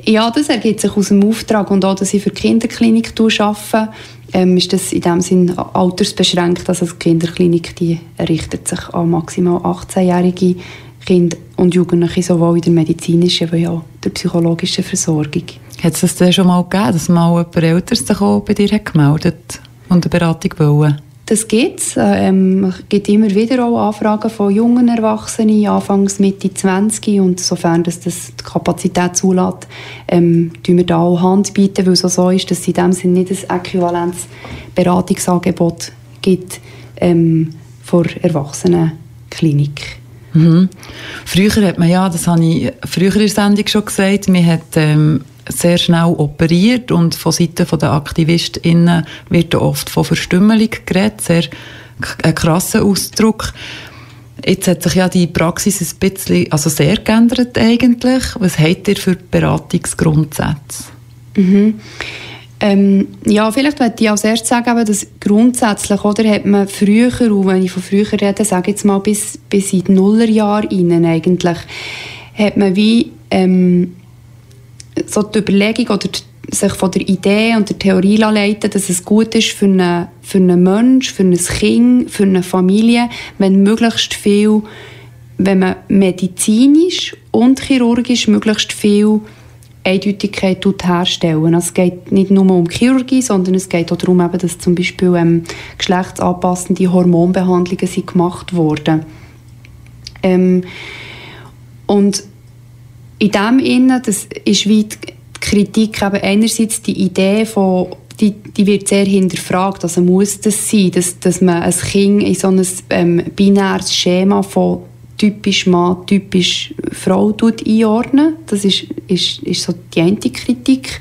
Ja, das ergibt sich aus dem Auftrag und auch, dass ich für die Kinderklinik arbeite, ähm, ist das in dem Sinn altersbeschränkt. Also die Kinderklinik die richtet sich an maximal 18-jährige Kinder und Jugendliche, sowohl in der medizinischen wie auch der psychologischen Versorgung. Hat es das denn schon mal gegeben, dass mal jemand Älteres bei dir hat gemeldet und eine Beratung wollte? Das gibt es. Ähm, es gibt immer wieder auch Anfragen von jungen Erwachsenen, Anfangs Mitte 20 und sofern das, das die Kapazität zulässt, ähm, tun wir da auch Hand bieten, weil es so ist, dass es in dem Sinne nicht ein Äquivalenzberatungsangebot gibt ähm, vor Erwachsenenklinik. Mhm. Früher hat man ja, das habe ich früher in der Sendung schon gesagt, man hat ähm, sehr schnell operiert und von Seiten der AktivistInnen wird oft von Verstümmelung geredet, sehr ein krasser Ausdruck. Jetzt hat sich ja die Praxis ein bisschen, also sehr geändert eigentlich. Was habt ihr für Beratungsgrundsätze? Mhm. Ähm, ja, vielleicht möchte ich als erstes sagen, dass grundsätzlich oder, hat man früher, und wenn ich von früher rede, sage ich jetzt mal bis, bis in die Nullerjahre rein eigentlich, hat man wie ähm, so die Überlegung oder die, sich von der Idee und der Theorie leiten, dass es gut ist für einen, für einen Menschen, für ein Kind, für eine Familie, wenn möglichst viel, wenn man medizinisch und chirurgisch möglichst viel Eindeutigkeit herstellen. Also es geht nicht nur um Chirurgie, sondern es geht auch darum, dass zum Beispiel ähm, geschlechtsanpassende Hormonbehandlungen sind gemacht wurden. Ähm, und in dem Innen, das ist wie die Kritik, eben einerseits die Idee von die, die wird sehr hinterfragt. Also muss das sein, dass, dass man ein Kind in so ein ähm, binäres Schema von typisch Mann, typisch Frau einordnen. Das ist, ist, ist so die eine Kritik.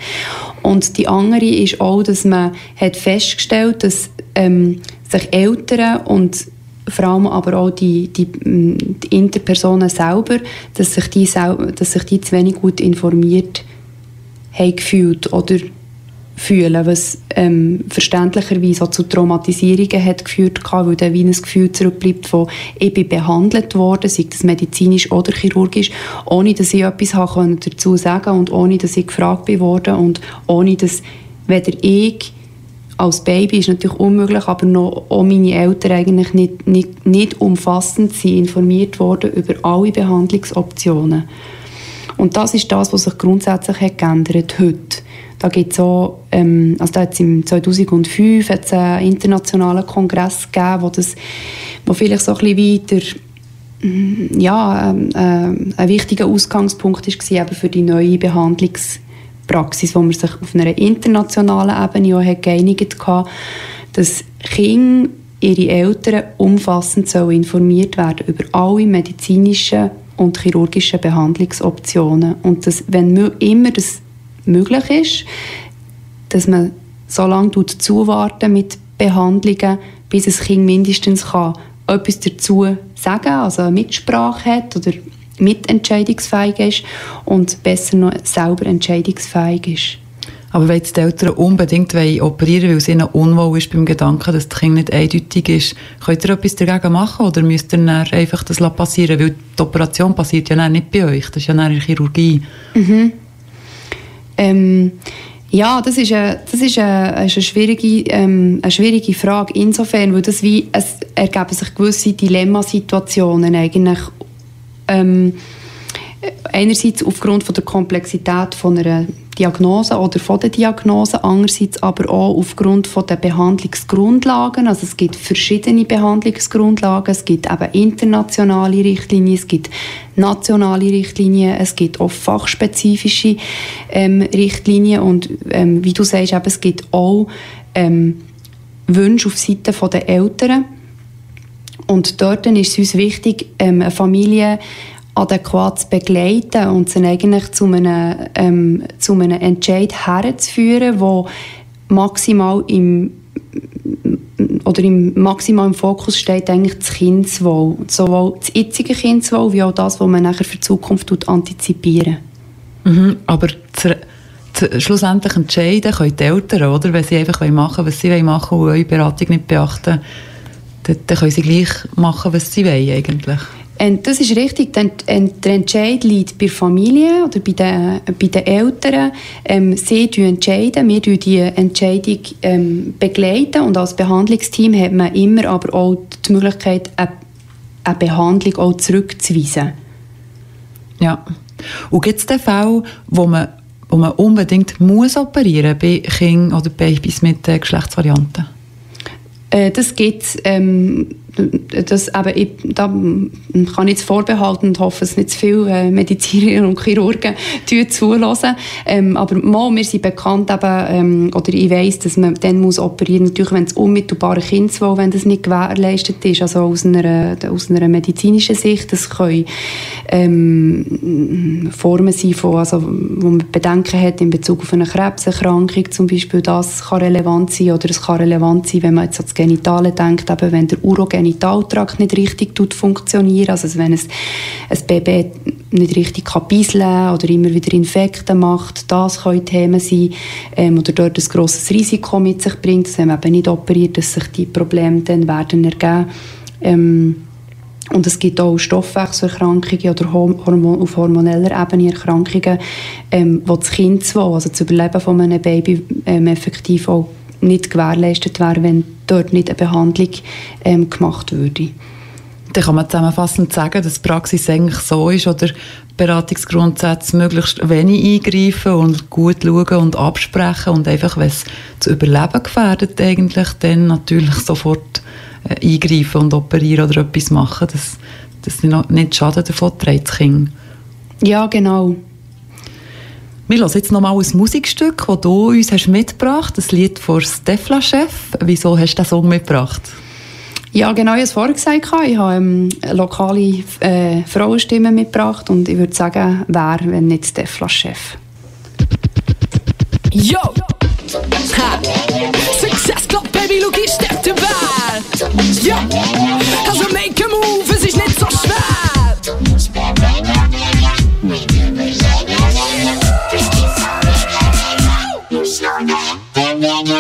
Und die andere ist auch, dass man hat festgestellt dass ähm, sich Eltern und vor allem aber auch die, die, die Interpersonen selber, dass sich, die, dass sich die zu wenig gut informiert haben gefühlt oder fühlen, was ähm, verständlicherweise auch zu Traumatisierungen hat geführt hat, weil dann wie ein Gefühl zurückbleibt von «ich bin behandelt worden», sei das medizinisch oder chirurgisch, ohne dass ich etwas habe dazu sagen und ohne dass ich gefragt wurde und ohne dass weder ich als Baby ist natürlich unmöglich, aber noch auch meine Eltern eigentlich nicht, nicht, nicht umfassend sind informiert worden über alle Behandlungsoptionen. Und das ist das, was sich grundsätzlich hat geändert heute. Da gibt es ähm, also da im 2005 hat's einen internationalen Kongress gegeben, wo, das, wo vielleicht so ein bisschen weiter mm, ja, ähm, äh, ein wichtiger Ausgangspunkt war für die neue Behandlungspraxis, wo man sich auf einer internationalen Ebene auch geeinigt hat, dass Kinder ihre Eltern umfassend informiert werden über alle medizinischen und chirurgischen Behandlungsoptionen. Und dass, wenn immer das möglich ist, dass man so lange zuwarten mit Behandlungen, bis das Kind mindestens kann etwas dazu sagen also eine Mitsprache hat oder mitentscheidungsfähig ist und besser noch selber entscheidungsfähig ist. Aber wenn die Eltern unbedingt operieren wollen, weil es ihnen unwohl ist beim Gedanken, dass das Kind nicht eindeutig ist, könnt ihr etwas dagegen machen oder müsst ihr dann einfach das passieren Weil die Operation passiert ja nicht bei euch, das ist ja in der Chirurgie. Mhm. Ähm, ja, das ist eine, das ist eine, eine, schwierige, ähm, eine schwierige Frage insofern, weil das wie, es ergeben sich gewisse Dilemmasituationen eigentlich. Ähm, einerseits aufgrund von der Komplexität von einer Diagnose oder von der Diagnose, andererseits aber auch aufgrund von der Behandlungsgrundlagen. Also es gibt verschiedene Behandlungsgrundlagen, es gibt eben internationale Richtlinien, es gibt nationale Richtlinien, es gibt auch fachspezifische ähm, Richtlinien und ähm, wie du sagst, eben, es gibt auch ähm, Wünsche auf Seite der Eltern. Und dort ist es uns wichtig, ähm, eine Familie adäquat zu begleiten und sie eigentlich zu einem, ähm, zu einem Entscheid herzuführen, der maximal im oder im, maximal im Fokus steht eigentlich das Kindeswohl. Sowohl das jetzige Kindeswohl wie auch das, was man nachher für die Zukunft antizipieren. Mhm, aber zu, zu, schlussendlich entscheiden können die Eltern, oder? Wenn sie einfach machen wollen, was sie machen wollen und eure Beratung nicht beachten, dann, dann können sie gleich machen, was sie wollen eigentlich. Und das ist richtig. Der, der Entscheid liegt bei der Familie oder bei den, bei den Eltern. Ähm, sie entscheiden, wir begleiten die Entscheidung ähm, begleiten und als Behandlungsteam hat man immer aber auch die Möglichkeit, eine, eine Behandlung auch zurückzuweisen. Ja. Und gibt es den Fall, wo man, wo man unbedingt muss operieren bei Kindern oder Babys mit äh, Geschlechtsvarianten? Äh, das gibt. Ähm, das, aber ich, da kann ich vorbehalten und hoffe, dass nicht zu viele äh, Mediziner und Chirurgen zulassen. Ähm, aber mal, wir sind bekannt, eben, ähm, oder ich weiss, dass man dann muss operieren muss, natürlich, wenn es unmittelbare Kindswohl, wenn das nicht gewährleistet ist, also aus einer, aus einer medizinischen Sicht, das können ähm, Formen sein, von, also, wo man Bedenken hat in Bezug auf eine Krebserkrankung zum Beispiel, das kann relevant sein, oder es kann relevant sein, wenn man jetzt an das Genitale denkt, eben, wenn der Urogen Genitaltrakt nicht richtig tut funktionieren, also wenn es ein Baby nicht richtig kann oder immer wieder Infekte macht, das können Themen sein ähm, oder dort ein grosses Risiko mit sich bringt, dass man eben nicht operiert, dass sich die Probleme dann werden ergeben. Ähm, und es gibt auch Stoffwechselerkrankungen oder Hormon auf hormoneller Ebene Erkrankungen, ähm, wo das Kind, also das Überleben von einem Baby ähm, effektiv auch nicht gewährleistet wäre, wenn dort nicht eine Behandlung ähm, gemacht würde. Dann kann man zusammenfassend sagen, dass die Praxis eigentlich so ist oder Beratungsgrundsätze möglichst wenig eingreifen und gut schauen und absprechen und einfach, wenn es zu Überleben gefährdet, eigentlich dann natürlich sofort äh, eingreifen und operieren oder etwas machen, dass, dass nicht Schaden davon trägt, das Kind. Ja, genau. Wir hören jetzt nochmal ein Musikstück, das du uns hast mitgebracht hast, das Lied von Stefla Chef. Wieso hast du diesen Song mitgebracht? Ja, genau, ich habe es vorher gesagt. Ich habe ähm, lokale äh, Frauenstimmen mitgebracht und ich würde sagen, wer, wenn nicht Stefla Chef. Yo! Ha! Success Club, Baby, look, ich stepp der Wahl! Ja! Also make a move, no, no, no.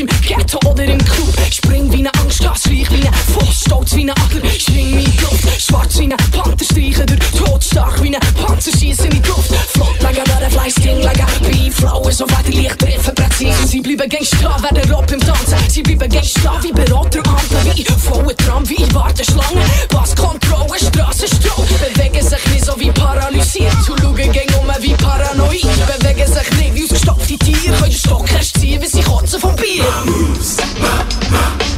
Im Ghetto oder im Club. Spring wie eine Angstgas, schleich wie eine Fuchs, stolz wie eine Adler, schwing wie Luft. Schwarz wie eine Panther, streichen durch todstark wie eine Panzer, schießen in die Luft. Flott legen, werden Fleisch, Ding legen, Beef, Flowen, so werden leicht treffen, präzise. Sie bleiben gäng stehen, werden Rob im Tanzen. Sie bleiben gäng stehen wie Berater, Ampel, wie vollen Tram, wie Warteschlange. Passkontrolle, Strassenstroh, bewegen sich nicht so wie paralysiert. Zu schauen gäng um wie paranoid, bewegen sich nicht wie ausgestopfte Tiere. Können Stock se fon pye Mamous,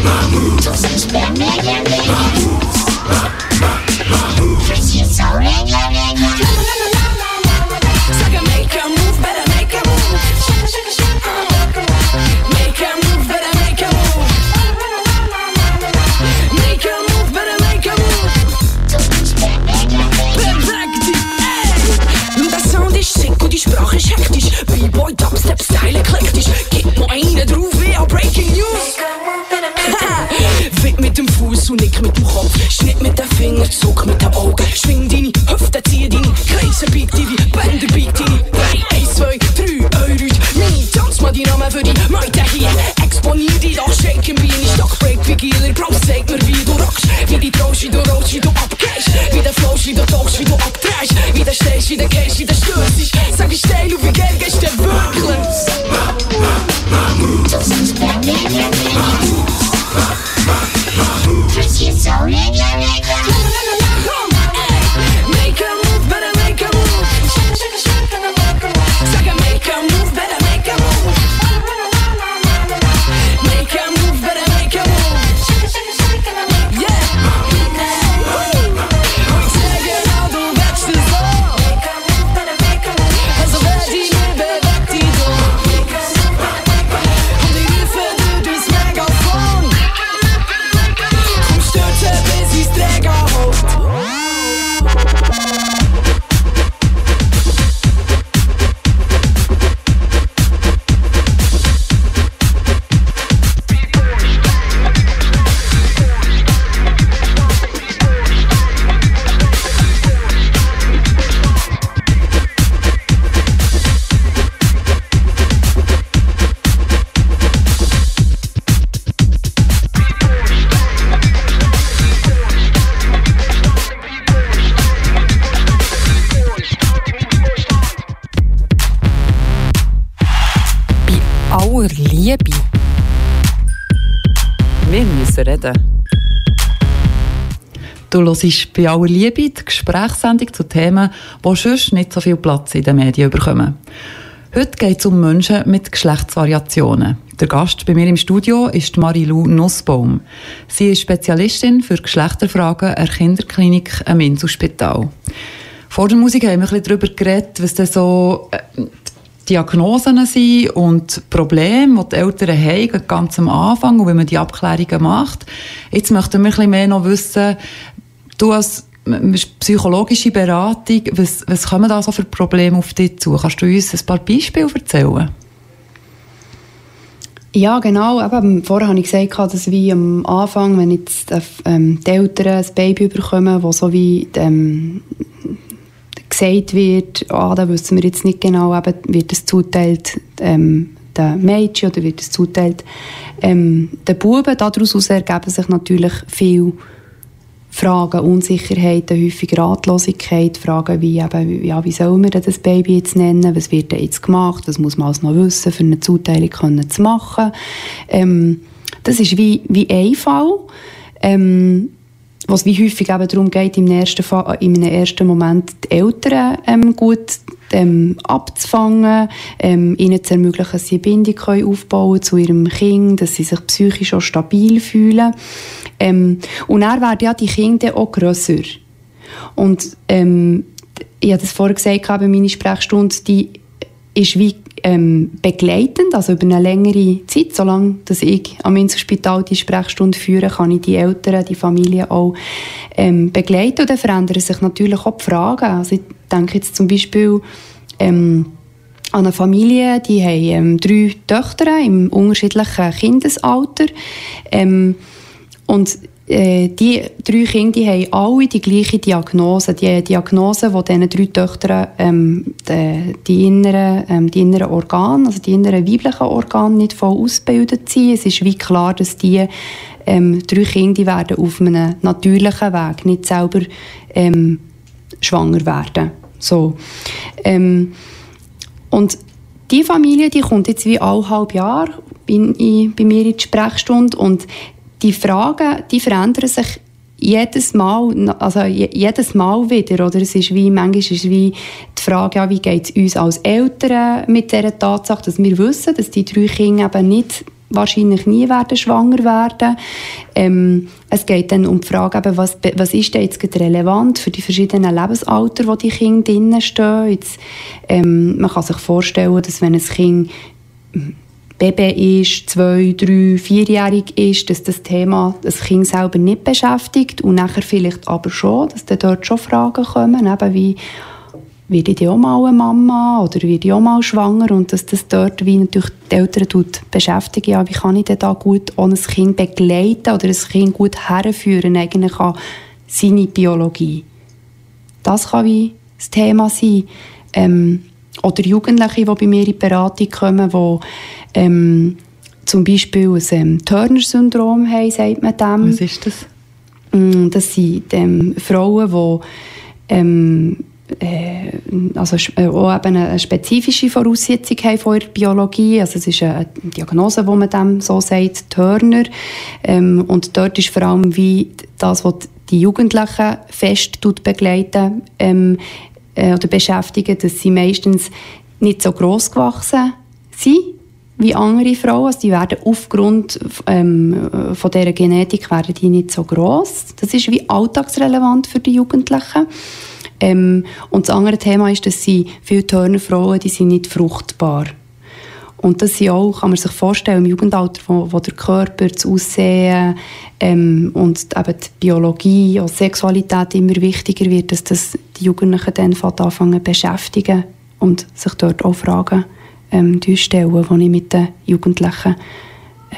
mamous, mamous und nick mit dem Kopf. Schnitt mit den Fingern, zuck mit den Augen. Schwing deine Hüfte, zieh deine Kreise, bieg deine Bänder, bieg deine Beine. Eins, zwei, drei, Euryt. Nee, tanz mal die Namen für die Meute hier. Exponier die doch, shake im Bein. Ich stock Break wie Gieler, Bro, sag mir, wie du rockst. Wie die Traust, wie du rollst, wie du abgehst. Wie der Flows, wie du tauchst, wie du abdrehst. Wie der stehst, wie der gehst, wie der stürzt. Sag ich steil wie geil gehst du wirklich? Make Du hörst bei aller Liebe die Gesprächssendung zu Themen, die sonst nicht so viel Platz in den Medien bekommen. Heute geht es um Menschen mit Geschlechtsvariationen. Der Gast bei mir im Studio ist Marilou Nussbaum. Sie ist Spezialistin für Geschlechterfragen an der Kinderklinik am Inselspital. Vor der Musik haben wir ein bisschen darüber geredet, was denn so äh, Diagnosen sind und Probleme, die die Eltern haben, ganz am Anfang und wenn man die Abklärungen macht. Jetzt möchten wir ein bisschen mehr noch wissen, du als psychologische Beratung, was, was kommen da so für Probleme auf dich zu? Kannst du uns ein paar Beispiele erzählen? Ja, genau. Eben, vorher habe ich gesagt, dass wie am Anfang, wenn jetzt ähm, die Eltern ein Baby bekommen, wo so wie ähm, gesagt wird, ah, da wissen wir jetzt nicht genau, eben, wird es zuteilt ähm, den Mädchen oder wird es zuteilt ähm, den Buben. Daraus ergeben sich natürlich viele Fragen, Unsicherheiten, häufig Ratlosigkeit, Fragen wie, eben, ja, wie soll man das Baby jetzt nennen, was wird jetzt gemacht, was muss man alles noch wissen, für eine Zuteilung können zu machen. Ähm, das ist wie, wie ein Fall, ähm, was wie häufig eben darum geht, im ersten, Fall, einem ersten Moment die Eltern ähm, gut ähm, abzufangen, ähm, ihnen zu ermöglichen, dass sie eine Bindung können aufbauen zu ihrem Kind, dass sie sich psychisch auch stabil fühlen. Ähm, und dann werden ja die Kinder auch grösser. Und ähm, ich habe das vorher gesagt, bei meiner Sprechstunde, die ist wie ähm, begleitend, also über eine längere Zeit, solange dass ich am Inselspital die Sprechstunde führe, kann ich die Eltern, die Familie auch ähm, begleiten. Und dann verändern sich natürlich auch die Fragen. Also ich denke jetzt zum Beispiel ähm, an eine Familie, die haben ähm, drei Töchter im unterschiedlichen Kindesalter. Ähm, und äh, die drei Kinder die haben alle die gleiche Diagnose. Die Diagnose, wo diesen drei Töchtern ähm, die, die, inneren, ähm, die inneren Organe, also die inneren weiblichen Organe nicht voll ausgebildet sind. Es ist wie klar, dass die ähm, drei Kinder werden auf einem natürlichen Weg nicht selber ähm, schwanger werden. So. Ähm, und die Familie, die kommt jetzt wie alle halb Jahr in, in, bei mir in die Sprechstunde und die Fragen, die verändern sich jedes Mal, also jedes Mal wieder, oder? Es ist wie, manchmal ist wie die Frage, ja, wie geht es uns als Eltern mit der Tatsache, dass wir wissen, dass die drei Kinder eben nicht wahrscheinlich nie werden schwanger werden. Ähm, es geht dann um die Frage, eben, was, was ist denn jetzt relevant für die verschiedenen Lebensalter, wo die Kinder drinnen stehen. Jetzt, ähm, man kann sich vorstellen, dass wenn ein Kind Baby ist, zwei, drei, vierjährig ist, dass das Thema das Kind selber nicht beschäftigt und nachher vielleicht aber schon, dass dann dort schon Fragen kommen, eben wie werde ich auch mal eine Mama oder werde ich auch mal schwanger und dass das dort wie natürlich die Eltern tut beschäftigen, ja, wie kann ich denn da gut ohne ein Kind begleiten oder ein Kind gut herführen eigentlich an seine Biologie. Das kann wie das Thema sein. Ähm, oder Jugendliche, die bei mir in die Beratung kommen, die ähm, zum Beispiel ein ähm, Turner-Syndrom haben, sagt man dem. Was ist das? Mm, das sind ähm, Frauen, die ähm, äh, also äh, auch eben eine spezifische Voraussetzung haben von ihrer Biologie. Also es ist eine Diagnose, wo man dem so sagt, Turner. Ähm, und dort ist vor allem wie das, was die Jugendlichen fest begleiten ähm, äh, oder beschäftigen, dass sie meistens nicht so gross gewachsen sind wie andere Frauen. Also die werden aufgrund ähm, von dieser Genetik werden die nicht so gross. Das ist wie alltagsrelevant für die Jugendlichen. Ähm, und das andere Thema ist, dass sie viele Turnerfrauen, die sind nicht fruchtbar. Und das sind auch, kann man sich vorstellen, im Jugendalter, wo, wo der Körper, das Aussehen ähm, und eben die Biologie und Sexualität immer wichtiger wird, dass das die Jugendlichen dann anfangen beschäftigen und sich dort auch Fragen ähm, stellen, die ich mit den Jugendlichen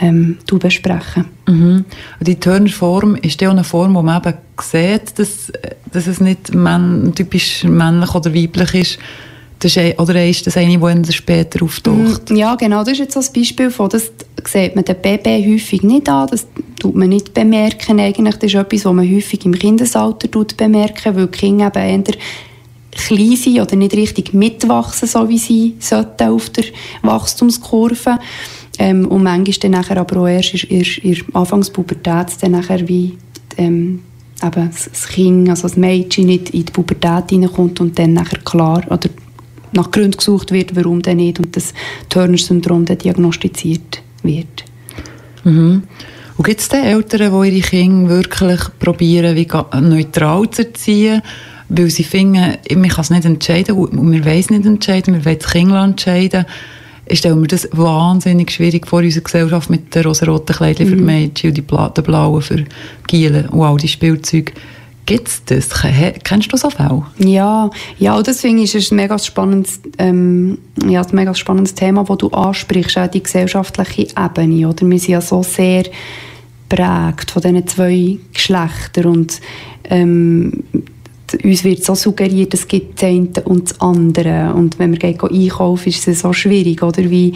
ähm, bespreche. Mhm. Die Turnerform ist ja eine Form, wo man eben sieht, dass, dass es nicht männ typisch männlich oder weiblich ist. Das ist, oder ist das eine, die später auftaucht? Mm, ja, genau. Das ist jetzt so ein Beispiel von, das sieht man den Baby häufig nicht an. Das tut man nicht bemerken. Eigentlich. Das ist etwas, was man häufig im Kindesalter bemerken, weil die Kinder eben eher klein sind oder nicht richtig mitwachsen, so wie sie sollten auf der Wachstumskurve. Ähm, und manchmal dann nachher aber auch erst in, in Anfangspubertät dann nachher wie ähm, eben das Kind, also das Mädchen nicht in die Pubertät hineinkommt und dann nachher klar oder nach Gründen gesucht wird, warum denn nicht und das Turner-Syndrom dann diagnostiziert wird. Mhm. Und gibt es denn Eltern, die ihre Kinder wirklich probieren, wie neutral zu erziehen, weil sie finden, man kann es nicht entscheiden und wir wollen es nicht entscheiden, wir wollen das Kind entscheiden. Ich stelle mir das wahnsinnig schwierig vor, unsere Gesellschaft mit den rosa-roten Kleidern mhm. für Mädchen und die Bla den blauen für Gielen und all die Spielzeuge. Gibt es das? Kennst du so Fälle? Ja, ja deswegen ist es ein mega spannendes, ähm, ja, ein mega spannendes Thema, das du ansprichst, auch die gesellschaftliche Ebene. Oder? Wir sind ja so sehr prägt von diesen zwei Geschlechtern und ähm, uns wird so suggeriert, es gibt das eine und das andere. Und wenn wir gehen einkaufen, ist es so schwierig, oder? Wie,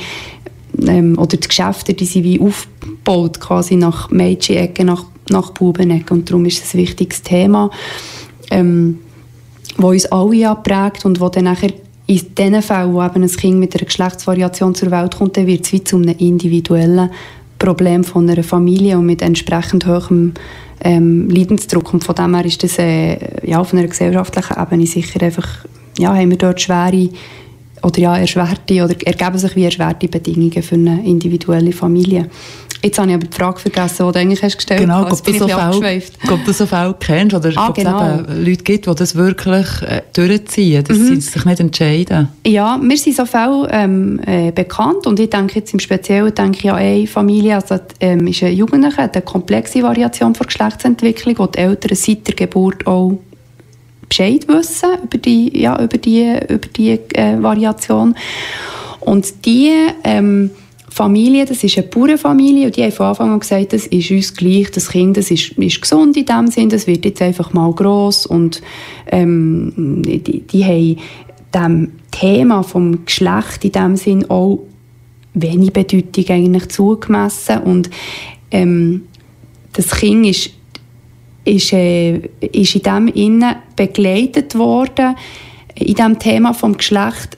ähm, oder die Geschäfte, die sind wie aufgebaut, quasi nach Mädchen-Ecke, nach, nach Bubenecke. Und darum ist es ein wichtiges Thema, ähm, uns alle ja prägt und wo dann nachher in den Fällen, wo eben ein Kind mit einer Geschlechtsvariation zur Welt kommt, wird es wie zu einem individuellen Problem von einer Familie und mit entsprechend hohem ähm, Leidensdruck. Und von dem her ist das äh, ja, auf einer gesellschaftlichen Ebene sicher einfach, ja, haben wir dort schwere oder ja, erschwerte oder ergeben sich wie erschwerte Bedingungen für eine individuelle Familie. Jetzt habe ich aber die Frage vergessen, die du eigentlich hast gestellt genau, hast. Genau, ob du, so Fälle, Fälle kennst oder ah, ob genau. es eben Leute gibt, die das wirklich äh, durchziehen, dass mhm. sie sich nicht entscheiden. Ja, mir sind so Fälle ähm, äh, bekannt und ich denke jetzt im Speziellen denke ich an eine Familie, also ähm, ist ein Jugendlicher, eine komplexe Variation von Geschlechtsentwicklung, wo die Eltern seit der Geburt auch Bescheid wissen über die, ja, über die, über die äh, Variation. Und die ähm, Familie, das ist eine Bauernfamilie und die haben von Anfang an gesagt, das ist uns gleich, das Kind das ist, ist gesund in dem Sinn, das wird jetzt einfach mal gross und ähm, die, die haben dem Thema vom Geschlecht in dem Sinn auch wenig Bedeutung eigentlich zugemessen und ähm, das Kind ist, ist, äh, ist in dem Innen begleitet worden in dem Thema vom Geschlecht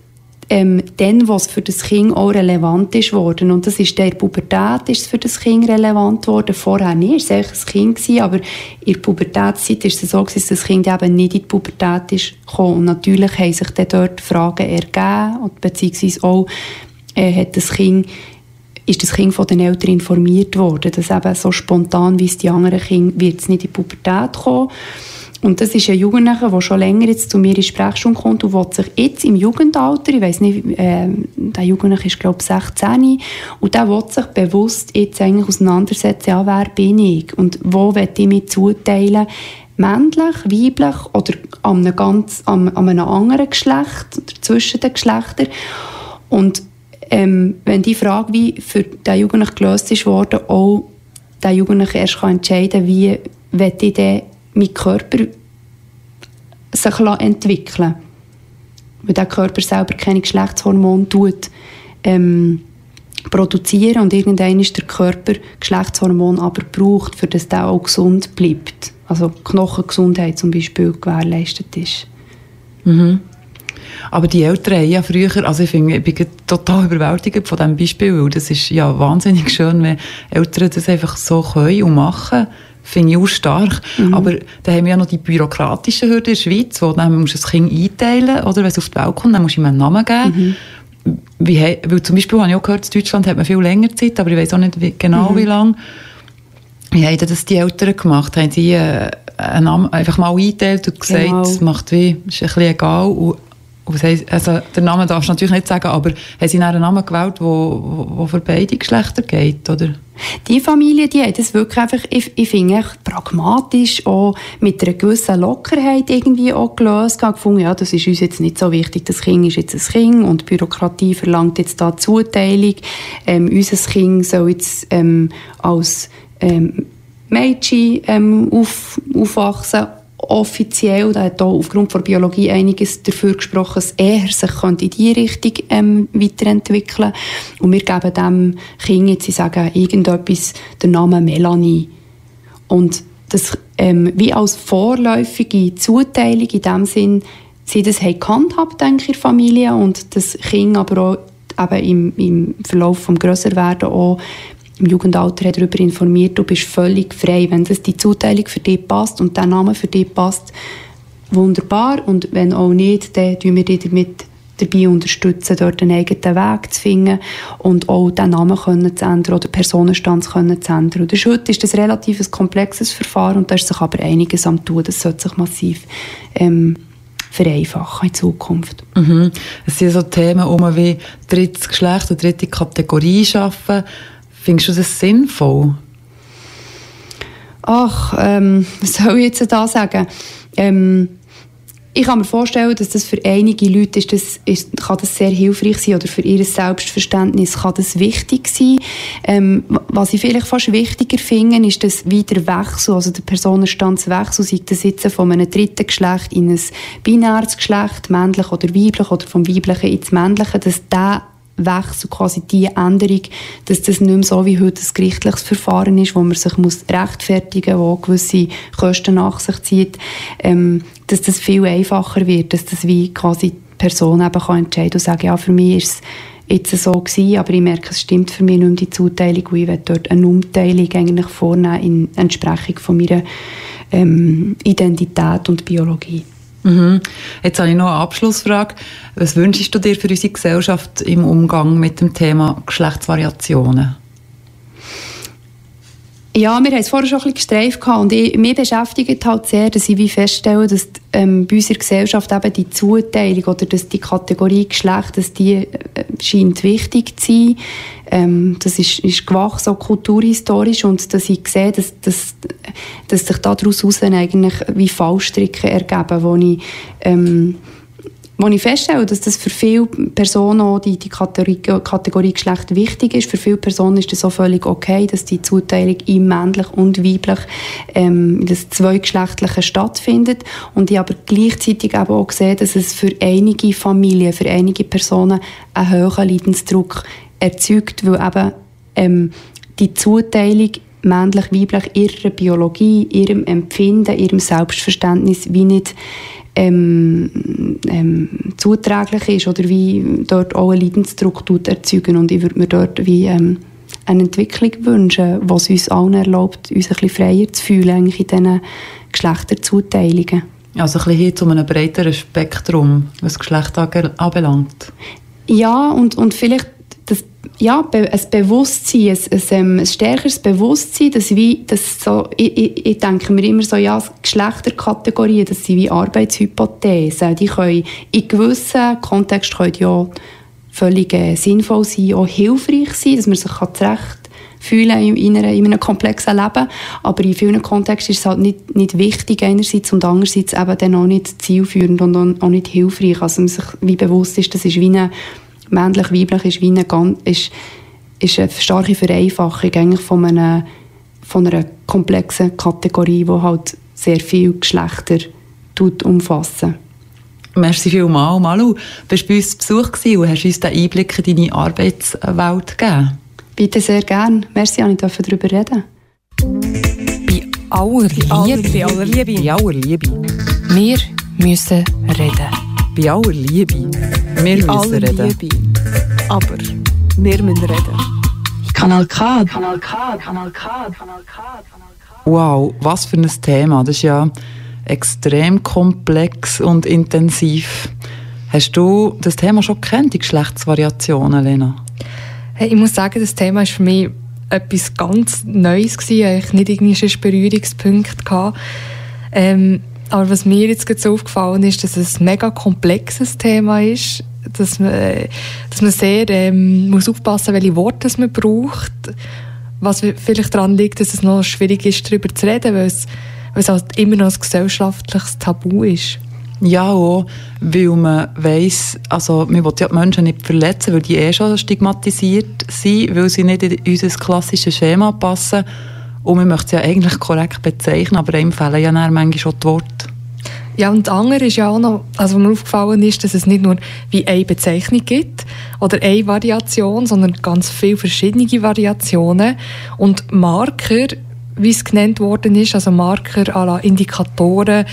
ähm, dann, was für das Kind auch relevant ist worden. Und das ist der Pubertät ist für das Kind relevant worden. Vorher nicht, es war ein Kind, gewesen, aber in der Pubertätszeit ist es so, dass das Kind eben nicht in die Pubertät ist gekommen. Und natürlich haben sich dann dort Fragen ergeben, beziehungsweise auch äh, hat das Kind ist das Kind von den Eltern informiert worden, dass eben so spontan wie es die anderen Kinder wird es nicht in die Pubertät kommen. Und das ist ein Jugendlicher, der schon länger jetzt zu mir in Sprechstunde kommt und will sich jetzt im Jugendalter, ich weiß nicht, äh, der Jugendliche ist glaube ich 16, und der will sich bewusst jetzt eigentlich auseinandersetzen, ja, wer bin ich und wo will ich mich zuteilen, männlich, weiblich oder an einem, ganz, an, an einem anderen Geschlecht oder zwischen den Geschlechtern. Und ähm, wenn die Frage wie für den Jugendlichen gelöst ist worden, auch der Jugendliche erst kann entscheiden wie will ich denn mein Körper sich entwickeln Weil der Körper selber keine Geschlechtshormone tut, ähm, produzieren und irgendwann ist der Körper Geschlechtshormon aber braucht, für das der auch gesund bleibt. Also Knochengesundheit zum Beispiel gewährleistet ist. Mhm. Aber die Eltern haben ja früher, also ich, finde, ich bin total überwältigt von diesem Beispiel, weil das ist ja wahnsinnig schön, wenn Eltern das einfach so können und machen finde ich auch stark. Mhm. Aber da haben wir ja noch die bürokratischen Hürden in der Schweiz, wo dann musst du das Kind einteilen, oder wenn es auf die Welt kommt, dann musst du ihm einen Namen geben. Mhm. Wie, weil zum Beispiel habe ich auch gehört, in Deutschland hat man viel länger Zeit, aber ich weiß auch nicht wie, genau mhm. wie lange. Wie haben das die Eltern gemacht? Haben sie äh, einen Namen einfach mal eingeteilt und gesagt, genau. es macht wie, ist ein bisschen egal und also, den Namen darfst du natürlich nicht sagen, aber haben sie einen Namen gewählt, der wo, wo für beide Geschlechter geht, oder? Die Familie, die hat das wirklich einfach, ich, ich finde, pragmatisch, auch mit einer gewissen Lockerheit irgendwie auch gelöst. Ich gefunden, ja, das ist uns jetzt nicht so wichtig, das Kind ist jetzt ein Kind und die Bürokratie verlangt jetzt da Zuteilung. Ähm, unser Kind soll jetzt ähm, als ähm, Mädchen ähm, auf, aufwachsen offiziell, da hat auch aufgrund der Biologie einiges dafür gesprochen, dass er sich in diese Richtung ähm, weiterentwickeln Und wir geben dem Kind jetzt, sie sagen irgendetwas, den Namen Melanie. Und das ähm, wie als vorläufige Zuteilung in dem Sinn, sie das gehandhabt, denke ich, in der Familie und das Kind aber auch eben im, im Verlauf vom Grösserwerden auch im Jugendalter darüber informiert, du bist völlig frei. Wenn das die Zuteilung für dich passt und der Name für dich passt, wunderbar. Und wenn auch nicht, dann tun wir dich damit dabei unterstützen, dort einen eigenen Weg zu finden und auch den Namen können zu ändern oder Personenstand zu ändern. Und heute ist das relativ komplexes Verfahren und da ist sich aber einiges am tun. Das sollte sich massiv ähm, vereinfachen in Zukunft. Mhm. Es sind so Themen um wie drittes Geschlecht oder dritte Kategorie schaffen. Findest du das sinnvoll? Ach, ähm, was soll ich jetzt da sagen? Ähm, ich kann mir vorstellen, dass das für einige Leute ist, das, ist, kann das sehr hilfreich sein oder für ihr Selbstverständnis kann das wichtig sein. Ähm, was ich vielleicht fast wichtiger finde, ist dass wieder Wechsel, also der Personenstandswechsel, sei das jetzt von einem dritten Geschlecht in ein binäres Geschlecht, männlich oder weiblich oder vom weiblichen ins männliche, dass der Wechsel, quasi die Änderung, dass das nicht mehr so wie heute ein gerichtliches Verfahren ist, wo man sich muss rechtfertigen muss, wo gewisse Kosten nach sich zieht, ähm, dass das viel einfacher wird, dass das wie quasi die Person eben kann entscheiden und sagen, ja, für mich ist es jetzt so gewesen, aber ich merke, es stimmt für mich nicht mehr die Zuteilung und ich will dort eine Umteilung eigentlich vornehmen in Entsprechung von meiner ähm, Identität und Biologie. Mhm. Jetzt habe ich noch eine Abschlussfrage. Was wünschst du dir für unsere Gesellschaft im Umgang mit dem Thema Geschlechtsvariationen? Ja, wir haben es vorher schon ein bisschen gestreift und ich, mich beschäftigt halt sehr, dass ich wie feststelle, dass ähm, bei unserer Gesellschaft eben die Zuteilung oder dass die Kategorie Geschlecht, dass die äh, scheint wichtig zu sein. Ähm, das ist, ist gewachsen, so kulturhistorisch und dass ich sehe, dass, dass, dass sich daraus eigentlich wie Fallstricke ergeben, wo ich ähm, wo ich feststelle, dass das für viele Personen auch die, die Kategorie, Kategorie Geschlecht wichtig ist. Für viele Personen ist das auch völlig okay, dass die Zuteilung im männlich und weiblich ähm, das zweigeschlechtliche stattfindet. Und ich aber gleichzeitig eben auch gesehen, dass es für einige Familien, für einige Personen einen hohen Leidensdruck erzeugt, weil eben ähm, die Zuteilung männlich-weiblich ihrer Biologie, ihrem Empfinden, ihrem Selbstverständnis wie nicht ähm, ähm, zuträglich ist oder wie dort auch einen Leidensdruck erzeugen und ich würde mir dort wie ähm, eine Entwicklung wünschen, was uns allen erlaubt, uns ein bisschen freier zu fühlen eigentlich in diesen Geschlechterzuteilungen. Also ein bisschen hin zu einem breiteren Spektrum, was Geschlecht anbelangt. Ja, und, und vielleicht ja, ein Bewusstsein, ein, ein, ähm, ein stärkeres Bewusstsein, dass wie, dass so, ich, ich, denke mir immer so, ja, Geschlechterkategorien, das sind wie Arbeitshypothesen, die können in gewissen Kontexten können ja völlig äh, sinnvoll sein, auch hilfreich sein, dass man sich zurecht fühlen in, in einem komplexen Leben, aber in vielen Kontexten ist es halt nicht, nicht wichtig einerseits und andererseits eben dann auch nicht zielführend und auch nicht hilfreich, also man sich wie bewusst ist, das ist wie eine männlich-weiblich ist wie eine, ist, ist eine starke Vereinfachung eigentlich von, einer, von einer komplexen Kategorie, die halt sehr viele Geschlechter umfassen. Merci vielmals, Malu. Du warst bei uns zu Besuch und hast uns den Einblick in deine Arbeitswelt gegeben. Bitte sehr gerne. Merci, dass ich darüber reden Bei aller Liebe. Bei aller Liebe. Bei aller Liebe. Wir müssen reden. Bei aller Liebe. Wir Bei müssen reden. Liebe. Aber wir müssen reden. Kanal K. Kanal K. Kanal K. Kanal K. Wow, was für ein Thema. Das ist ja extrem komplex und intensiv. Hast du das Thema schon kennt, die Geschlechtsvariationen, Lena? Hey, ich muss sagen, das Thema war für mich etwas ganz Neues gewesen. Ich nicht irgendwie einen Berührungspunkt gehabt. Ähm, aber was mir jetzt gerade so aufgefallen ist, dass es ein mega komplexes Thema ist, dass man, dass man sehr ähm, muss aufpassen, welche Worte man braucht. Was vielleicht daran liegt, dass es noch schwierig ist, darüber zu reden, weil es, weil es halt immer noch ein gesellschaftliches Tabu ist. Ja, auch, weil man weiss, also man will ja die Menschen nicht verletzen, weil die eh schon stigmatisiert sind, weil sie nicht in unser klassisches Schema passen. Und man möchte sie ja eigentlich korrekt bezeichnen, aber einem fehlen ja dann manchmal schon die Worte. Ja, und das andere ist ja auch noch, also was mir aufgefallen ist, dass es nicht nur wie eine Bezeichnung gibt oder eine Variation, sondern ganz viele verschiedene Variationen und Marker, wie es genannt worden ist, also Marker à la Indikatoren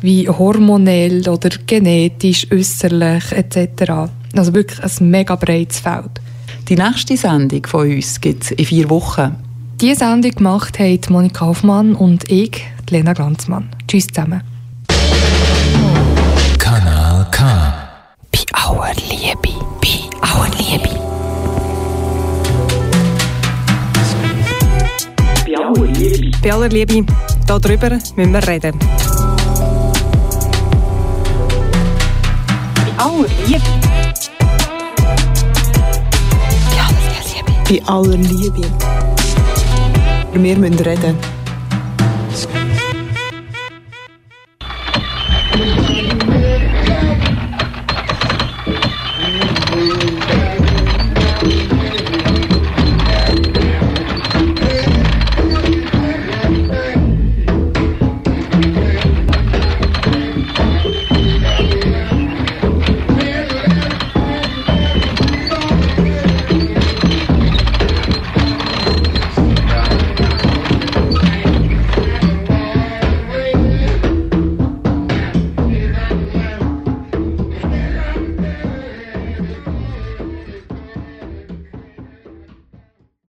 wie hormonell oder genetisch, äußerlich etc. Also wirklich ein mega breites Feld. Die nächste Sendung von uns gibt es in vier Wochen. Diese Sendung gemacht haben Monika Hoffmann und ich, Lena Glanzmann. Tschüss zusammen. Kanal K. Bei aller Liebe, bei aller Liebe. Bei aller Liebe, darüber müssen wir reden. Bei aller Liebe. Bei aller Liebe. Bei aller Liebe. Wir müssen reden.